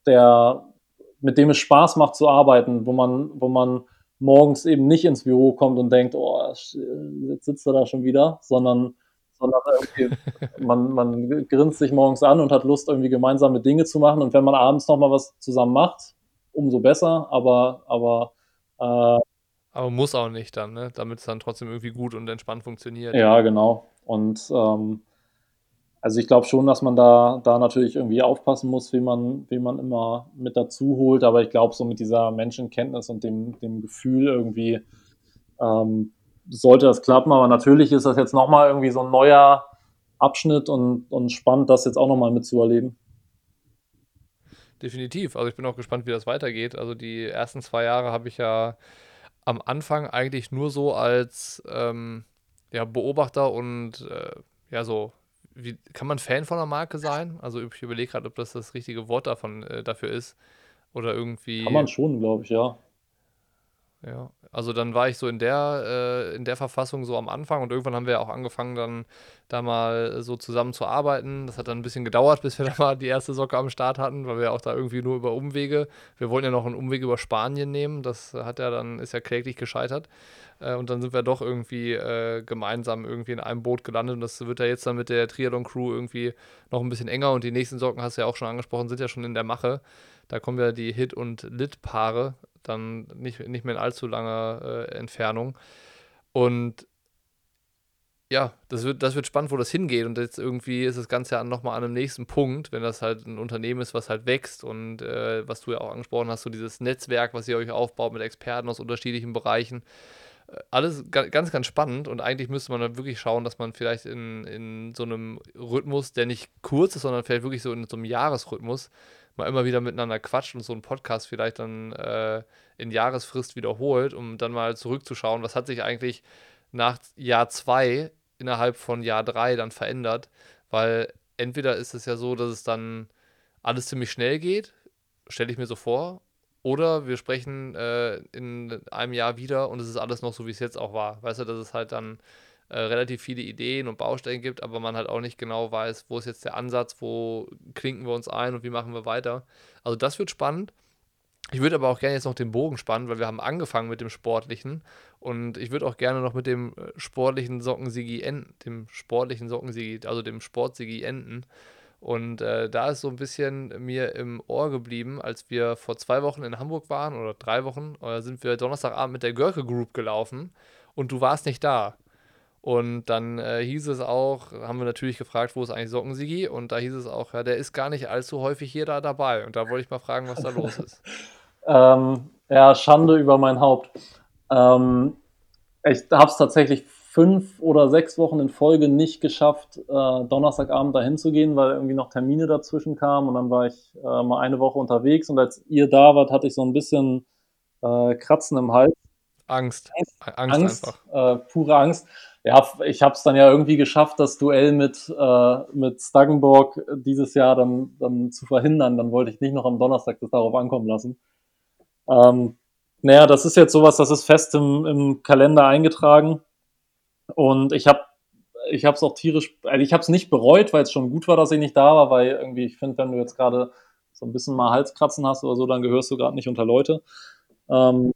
der, mit dem es Spaß macht zu arbeiten, wo man, wo man morgens eben nicht ins Büro kommt und denkt, oh, jetzt sitzt er da schon wieder, sondern, sondern [laughs] man, man grinst sich morgens an und hat Lust, irgendwie gemeinsame Dinge zu machen. Und wenn man abends nochmal was zusammen macht, umso besser, aber, aber äh, aber muss auch nicht dann, ne? damit es dann trotzdem irgendwie gut und entspannt funktioniert. Ja, genau. Und ähm, also ich glaube schon, dass man da, da natürlich irgendwie aufpassen muss, wie man, wie man immer mit dazu holt. Aber ich glaube, so mit dieser Menschenkenntnis und dem, dem Gefühl irgendwie ähm, sollte das klappen. Aber natürlich ist das jetzt nochmal irgendwie so ein neuer Abschnitt und, und spannend, das jetzt auch nochmal mitzuerleben. Definitiv. Also ich bin auch gespannt, wie das weitergeht. Also die ersten zwei Jahre habe ich ja am Anfang eigentlich nur so als ähm, ja, Beobachter und äh, ja so wie, kann man Fan von einer Marke sein? Also ich überlege gerade, ob das das richtige Wort davon äh, dafür ist. Oder irgendwie. Kann man schon, glaube ich, ja. Ja, also dann war ich so in der, äh, in der Verfassung so am Anfang und irgendwann haben wir auch angefangen, dann da mal so zusammen zu arbeiten. Das hat dann ein bisschen gedauert, bis wir [laughs] da mal die erste Socke am Start hatten, weil wir auch da irgendwie nur über Umwege, wir wollten ja noch einen Umweg über Spanien nehmen, das hat ja dann, ist ja kläglich gescheitert. Äh, und dann sind wir doch irgendwie äh, gemeinsam irgendwie in einem Boot gelandet und das wird ja jetzt dann mit der Triathlon-Crew irgendwie noch ein bisschen enger und die nächsten Socken, hast du ja auch schon angesprochen, sind ja schon in der Mache. Da kommen ja die Hit- und Lit-Paare dann nicht, nicht mehr in allzu langer äh, Entfernung. Und ja, das wird, das wird spannend, wo das hingeht. Und jetzt irgendwie ist das Ganze ja nochmal an einem nächsten Punkt, wenn das halt ein Unternehmen ist, was halt wächst und äh, was du ja auch angesprochen hast, so dieses Netzwerk, was ihr euch aufbaut mit Experten aus unterschiedlichen Bereichen. Äh, alles ganz, ganz spannend und eigentlich müsste man dann wirklich schauen, dass man vielleicht in, in so einem Rhythmus, der nicht kurz ist, sondern vielleicht wirklich so in so einem Jahresrhythmus, mal immer wieder miteinander quatscht und so einen Podcast vielleicht dann äh, in Jahresfrist wiederholt, um dann mal zurückzuschauen, was hat sich eigentlich nach Jahr zwei innerhalb von Jahr drei dann verändert, weil entweder ist es ja so, dass es dann alles ziemlich schnell geht, stelle ich mir so vor, oder wir sprechen äh, in einem Jahr wieder und es ist alles noch so, wie es jetzt auch war. Weißt du, dass es halt dann äh, relativ viele Ideen und Baustellen gibt, aber man halt auch nicht genau weiß, wo ist jetzt der Ansatz, wo klinken wir uns ein und wie machen wir weiter. Also das wird spannend. Ich würde aber auch gerne jetzt noch den Bogen spannen, weil wir haben angefangen mit dem Sportlichen und ich würde auch gerne noch mit dem äh, sportlichen Sockensigi enden, dem sportlichen Sockensigi, also dem Sportsigi enden. Und äh, da ist so ein bisschen mir im Ohr geblieben, als wir vor zwei Wochen in Hamburg waren oder drei Wochen, oder sind wir Donnerstagabend mit der Görke Group gelaufen und du warst nicht da. Und dann äh, hieß es auch, haben wir natürlich gefragt, wo ist eigentlich Sockensigi? Und da hieß es auch, ja, der ist gar nicht allzu häufig hier da dabei. Und da wollte ich mal fragen, was da [laughs] los ist. ähm, ja, Schande über mein Haupt. Ähm, ich habe es tatsächlich fünf oder sechs Wochen in Folge nicht geschafft, äh, Donnerstagabend dahin zu gehen, weil irgendwie noch Termine dazwischen kamen. Und dann war ich äh, mal eine Woche unterwegs. Und als ihr da wart, hatte ich so ein bisschen äh, Kratzen im Hals. Angst. Angst, Angst einfach. Äh, pure Angst ja, ich habe es dann ja irgendwie geschafft, das Duell mit, äh, mit Staggenburg dieses Jahr dann, dann zu verhindern. Dann wollte ich nicht noch am Donnerstag das darauf ankommen lassen. Ähm, naja, das ist jetzt sowas, das ist fest im, im Kalender eingetragen. Und ich habe ich habe es auch tierisch, also ich habe es nicht bereut, weil es schon gut war, dass ich nicht da war, weil irgendwie, ich finde, wenn du jetzt gerade so ein bisschen mal Halskratzen hast oder so, dann gehörst du gerade nicht unter Leute. Ähm,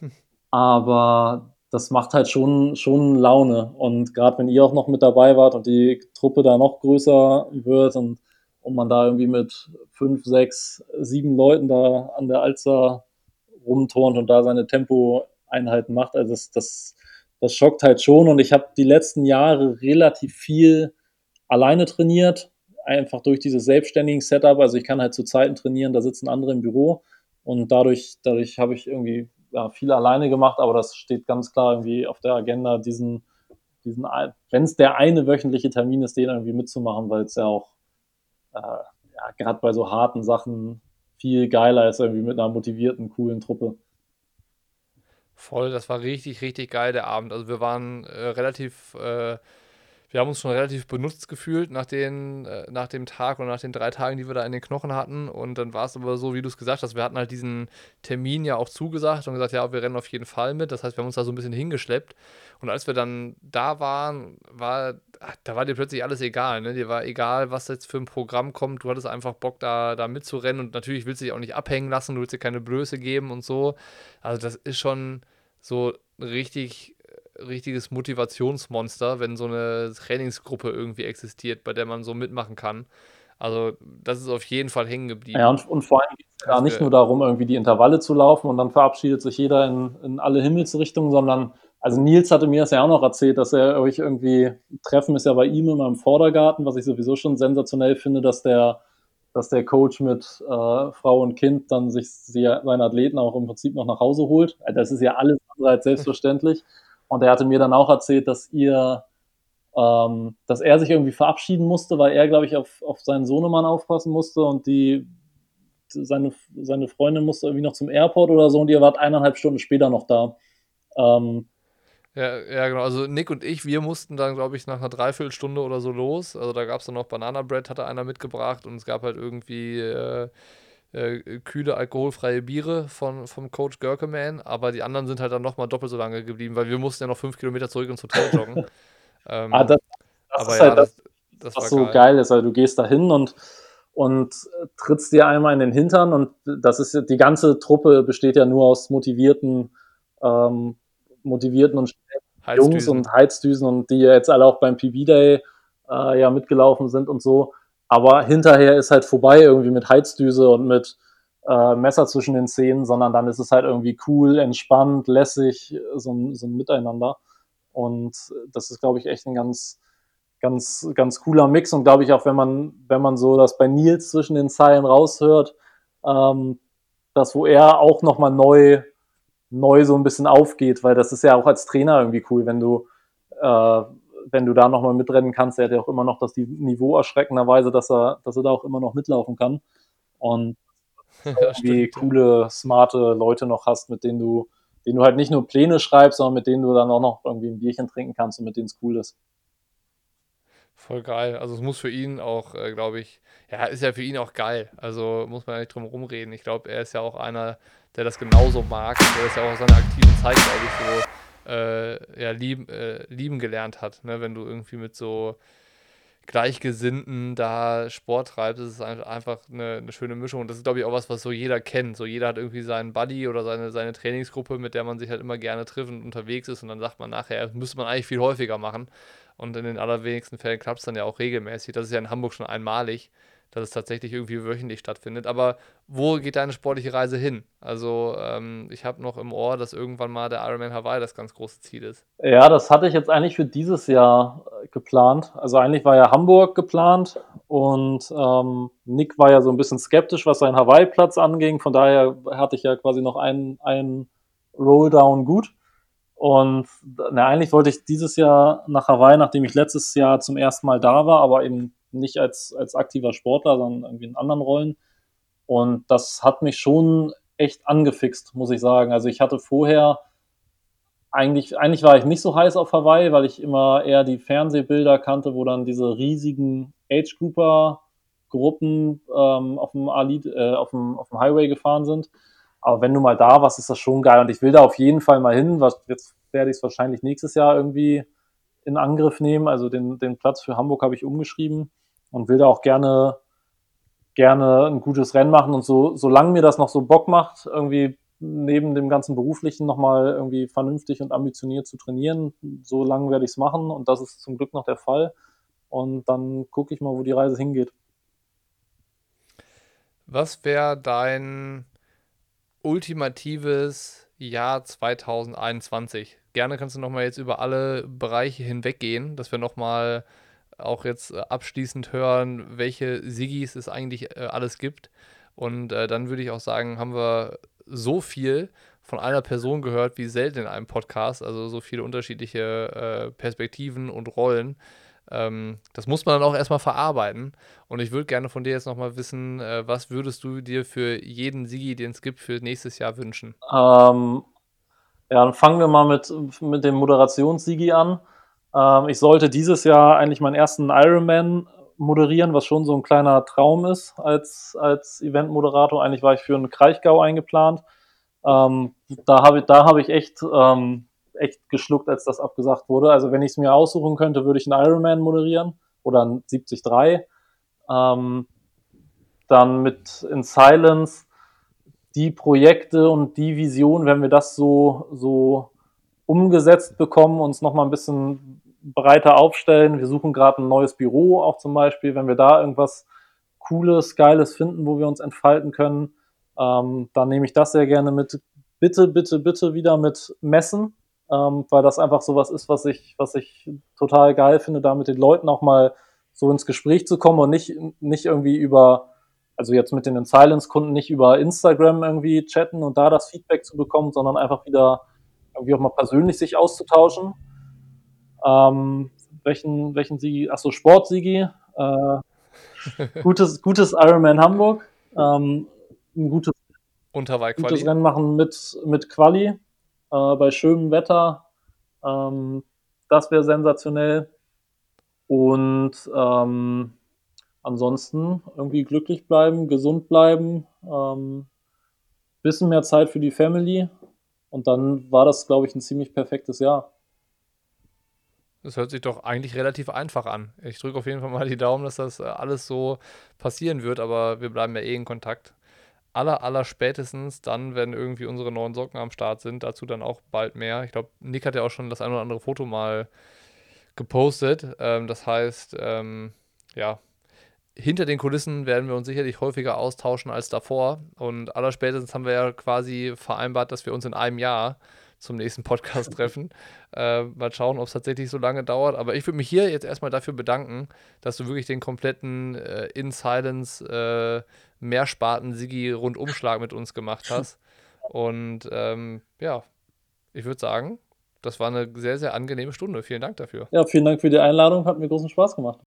[laughs] aber das macht halt schon, schon Laune. Und gerade wenn ihr auch noch mit dabei wart und die Truppe da noch größer wird und, und man da irgendwie mit fünf, sechs, sieben Leuten da an der Alster rumturnt und da seine Tempoeinheiten macht, also das, das, das schockt halt schon. Und ich habe die letzten Jahre relativ viel alleine trainiert, einfach durch dieses selbstständigen Setup. Also ich kann halt zu Zeiten trainieren, da sitzen andere im Büro und dadurch, dadurch habe ich irgendwie ja, viel alleine gemacht, aber das steht ganz klar irgendwie auf der Agenda, diesen, diesen wenn es der eine wöchentliche Termin ist, den irgendwie mitzumachen, weil es ja auch äh, ja, gerade bei so harten Sachen viel geiler ist, irgendwie mit einer motivierten, coolen Truppe. Voll, das war richtig, richtig geil, der Abend. Also wir waren äh, relativ äh, wir haben uns schon relativ benutzt gefühlt nach, den, äh, nach dem Tag oder nach den drei Tagen, die wir da in den Knochen hatten. Und dann war es aber so, wie du es gesagt hast, wir hatten halt diesen Termin ja auch zugesagt und gesagt, ja, wir rennen auf jeden Fall mit. Das heißt, wir haben uns da so ein bisschen hingeschleppt. Und als wir dann da waren, war, da war dir plötzlich alles egal. Ne? Dir war egal, was jetzt für ein Programm kommt. Du hattest einfach Bock, da, da mitzurennen. Und natürlich willst du dich auch nicht abhängen lassen. Du willst dir keine Blöße geben und so. Also das ist schon so richtig richtiges Motivationsmonster, wenn so eine Trainingsgruppe irgendwie existiert, bei der man so mitmachen kann. Also, das ist auf jeden Fall hängen geblieben. Ja, und, und vor allem geht es ja nicht nur darum, irgendwie die Intervalle zu laufen und dann verabschiedet sich jeder in, in alle Himmelsrichtungen, sondern, also Nils hatte mir das ja auch noch erzählt, dass er euch irgendwie, Treffen ist ja bei ihm immer im Vordergarten, was ich sowieso schon sensationell finde, dass der, dass der Coach mit äh, Frau und Kind dann sich seine Athleten auch im Prinzip noch nach Hause holt. Das ist ja alles andere als selbstverständlich. [laughs] Und er hatte mir dann auch erzählt, dass ihr, ähm, dass er sich irgendwie verabschieden musste, weil er, glaube ich, auf, auf seinen Sohnemann aufpassen musste und die, seine, seine Freundin musste irgendwie noch zum Airport oder so und ihr wart eineinhalb Stunden später noch da. Ähm, ja, ja, genau. Also Nick und ich, wir mussten dann, glaube ich, nach einer Dreiviertelstunde oder so los. Also da gab es dann noch Banana Bread, hatte einer mitgebracht und es gab halt irgendwie äh, äh, kühle alkoholfreie Biere von, vom Coach Görkeman, aber die anderen sind halt dann nochmal doppelt so lange geblieben, weil wir mussten ja noch fünf Kilometer zurück ins Hotel joggen. [laughs] ähm, ah, das, das aber ist ja, halt das, das, was so geil. geil ist. Also du gehst da hin und, und trittst dir einmal in den Hintern und das ist die ganze Truppe besteht ja nur aus motivierten, ähm, motivierten und Jungs und Heizdüsen und die jetzt alle auch beim PB Day äh, ja mitgelaufen sind und so. Aber hinterher ist halt vorbei irgendwie mit Heizdüse und mit äh, Messer zwischen den Zähnen, sondern dann ist es halt irgendwie cool, entspannt, lässig, so ein, so ein Miteinander. Und das ist, glaube ich, echt ein ganz, ganz, ganz cooler Mix. Und glaube ich auch, wenn man, wenn man so das bei Nils zwischen den Zeilen raushört, ähm, das, wo er auch nochmal neu, neu so ein bisschen aufgeht, weil das ist ja auch als Trainer irgendwie cool, wenn du äh, wenn du da nochmal mitrennen kannst, er hat ja auch immer noch das Niveau erschreckenderweise, dass er, dass er da auch immer noch mitlaufen kann. Und [laughs] wie coole, smarte Leute noch hast, mit denen du, denen du halt nicht nur Pläne schreibst, sondern mit denen du dann auch noch irgendwie ein Bierchen trinken kannst und mit denen es cool ist. Voll geil. Also es muss für ihn auch, äh, glaube ich, ja, ist ja für ihn auch geil. Also muss man ja nicht drum rumreden. Ich glaube, er ist ja auch einer, der das genauso mag. Der ist ja auch aus seiner aktiven Zeit, glaube ich, so äh, ja, lieben, äh, lieben gelernt hat. Ne? Wenn du irgendwie mit so Gleichgesinnten da Sport treibst, ist es einfach eine, eine schöne Mischung. Und das ist, glaube ich, auch was, was so jeder kennt. So jeder hat irgendwie seinen Buddy oder seine, seine Trainingsgruppe, mit der man sich halt immer gerne trifft und unterwegs ist. Und dann sagt man nachher, müsste man eigentlich viel häufiger machen. Und in den allerwenigsten Fällen klappt es dann ja auch regelmäßig. Das ist ja in Hamburg schon einmalig dass es tatsächlich irgendwie wöchentlich stattfindet. Aber wo geht deine sportliche Reise hin? Also ähm, ich habe noch im Ohr, dass irgendwann mal der Ironman Hawaii das ganz große Ziel ist. Ja, das hatte ich jetzt eigentlich für dieses Jahr äh, geplant. Also eigentlich war ja Hamburg geplant und ähm, Nick war ja so ein bisschen skeptisch, was seinen Hawaii-Platz anging. Von daher hatte ich ja quasi noch einen, einen Rolldown gut. Und na, eigentlich wollte ich dieses Jahr nach Hawaii, nachdem ich letztes Jahr zum ersten Mal da war, aber eben nicht als, als aktiver Sportler, sondern irgendwie in anderen Rollen. Und das hat mich schon echt angefixt, muss ich sagen. Also ich hatte vorher eigentlich, eigentlich war ich nicht so heiß auf Hawaii, weil ich immer eher die Fernsehbilder kannte, wo dann diese riesigen Age Grouper Gruppen ähm, auf, dem äh, auf, dem, auf dem Highway gefahren sind. aber wenn du mal da warst, ist das schon geil und ich will da auf jeden Fall mal hin. Was, jetzt werde ich es wahrscheinlich nächstes Jahr irgendwie in Angriff nehmen. Also den, den Platz für Hamburg habe ich umgeschrieben und will da auch gerne, gerne ein gutes Rennen machen. Und so, solange mir das noch so Bock macht, irgendwie neben dem ganzen Beruflichen nochmal irgendwie vernünftig und ambitioniert zu trainieren, so lange werde ich es machen und das ist zum Glück noch der Fall. Und dann gucke ich mal, wo die Reise hingeht. Was wäre dein ultimatives Jahr 2021? Gerne kannst du nochmal jetzt über alle Bereiche hinweggehen, dass wir nochmal auch jetzt äh, abschließend hören, welche Sigis es eigentlich äh, alles gibt. Und äh, dann würde ich auch sagen, haben wir so viel von einer Person gehört wie selten in einem Podcast, also so viele unterschiedliche äh, Perspektiven und Rollen. Ähm, das muss man dann auch erstmal verarbeiten. Und ich würde gerne von dir jetzt nochmal wissen, äh, was würdest du dir für jeden Sigi, den es gibt, für nächstes Jahr wünschen? Ähm, ja, dann fangen wir mal mit, mit dem Moderationssigi an. Ähm, ich sollte dieses Jahr eigentlich meinen ersten Ironman moderieren, was schon so ein kleiner Traum ist als, als Eventmoderator. Eigentlich war ich für einen Kraichgau eingeplant. Ähm, da habe ich, da hab ich echt, ähm, echt geschluckt, als das abgesagt wurde. Also wenn ich es mir aussuchen könnte, würde ich einen Ironman moderieren oder einen 73. Ähm, dann mit In Silence die Projekte und die Vision, wenn wir das so, so umgesetzt bekommen, uns nochmal ein bisschen breiter aufstellen. Wir suchen gerade ein neues Büro auch zum Beispiel, wenn wir da irgendwas Cooles, Geiles finden, wo wir uns entfalten können, ähm, dann nehme ich das sehr gerne mit. Bitte, bitte, bitte wieder mit Messen, ähm, weil das einfach sowas ist, was ich, was ich total geil finde, da mit den Leuten auch mal so ins Gespräch zu kommen und nicht, nicht irgendwie über, also jetzt mit den Silence-Kunden nicht über Instagram irgendwie chatten und da das Feedback zu bekommen, sondern einfach wieder irgendwie auch mal persönlich sich auszutauschen. Ähm, welchen, welchen Sigi? Achso, Sportsigi. Äh, gutes, [laughs] gutes Ironman Hamburg. Ähm, ein gutes, gutes Rennen machen mit, mit Quali äh, bei schönem Wetter. Ähm, das wäre sensationell. Und ähm, ansonsten irgendwie glücklich bleiben, gesund bleiben, ähm, bisschen mehr Zeit für die Family. Und dann war das, glaube ich, ein ziemlich perfektes Jahr. Das hört sich doch eigentlich relativ einfach an. Ich drücke auf jeden Fall mal die Daumen, dass das äh, alles so passieren wird, aber wir bleiben ja eh in Kontakt. Aller, aller spätestens dann, wenn irgendwie unsere neuen Socken am Start sind, dazu dann auch bald mehr. Ich glaube, Nick hat ja auch schon das ein oder andere Foto mal gepostet. Ähm, das heißt, ähm, ja, hinter den Kulissen werden wir uns sicherlich häufiger austauschen als davor. Und allerspätestens haben wir ja quasi vereinbart, dass wir uns in einem Jahr zum nächsten Podcast [laughs] treffen. Äh, mal schauen, ob es tatsächlich so lange dauert. Aber ich würde mich hier jetzt erstmal dafür bedanken, dass du wirklich den kompletten äh, In Silence äh, Mehrsparten-Sigi-Rundumschlag mit uns gemacht hast. [laughs] Und ähm, ja, ich würde sagen, das war eine sehr, sehr angenehme Stunde. Vielen Dank dafür. Ja, vielen Dank für die Einladung. Hat mir großen Spaß gemacht.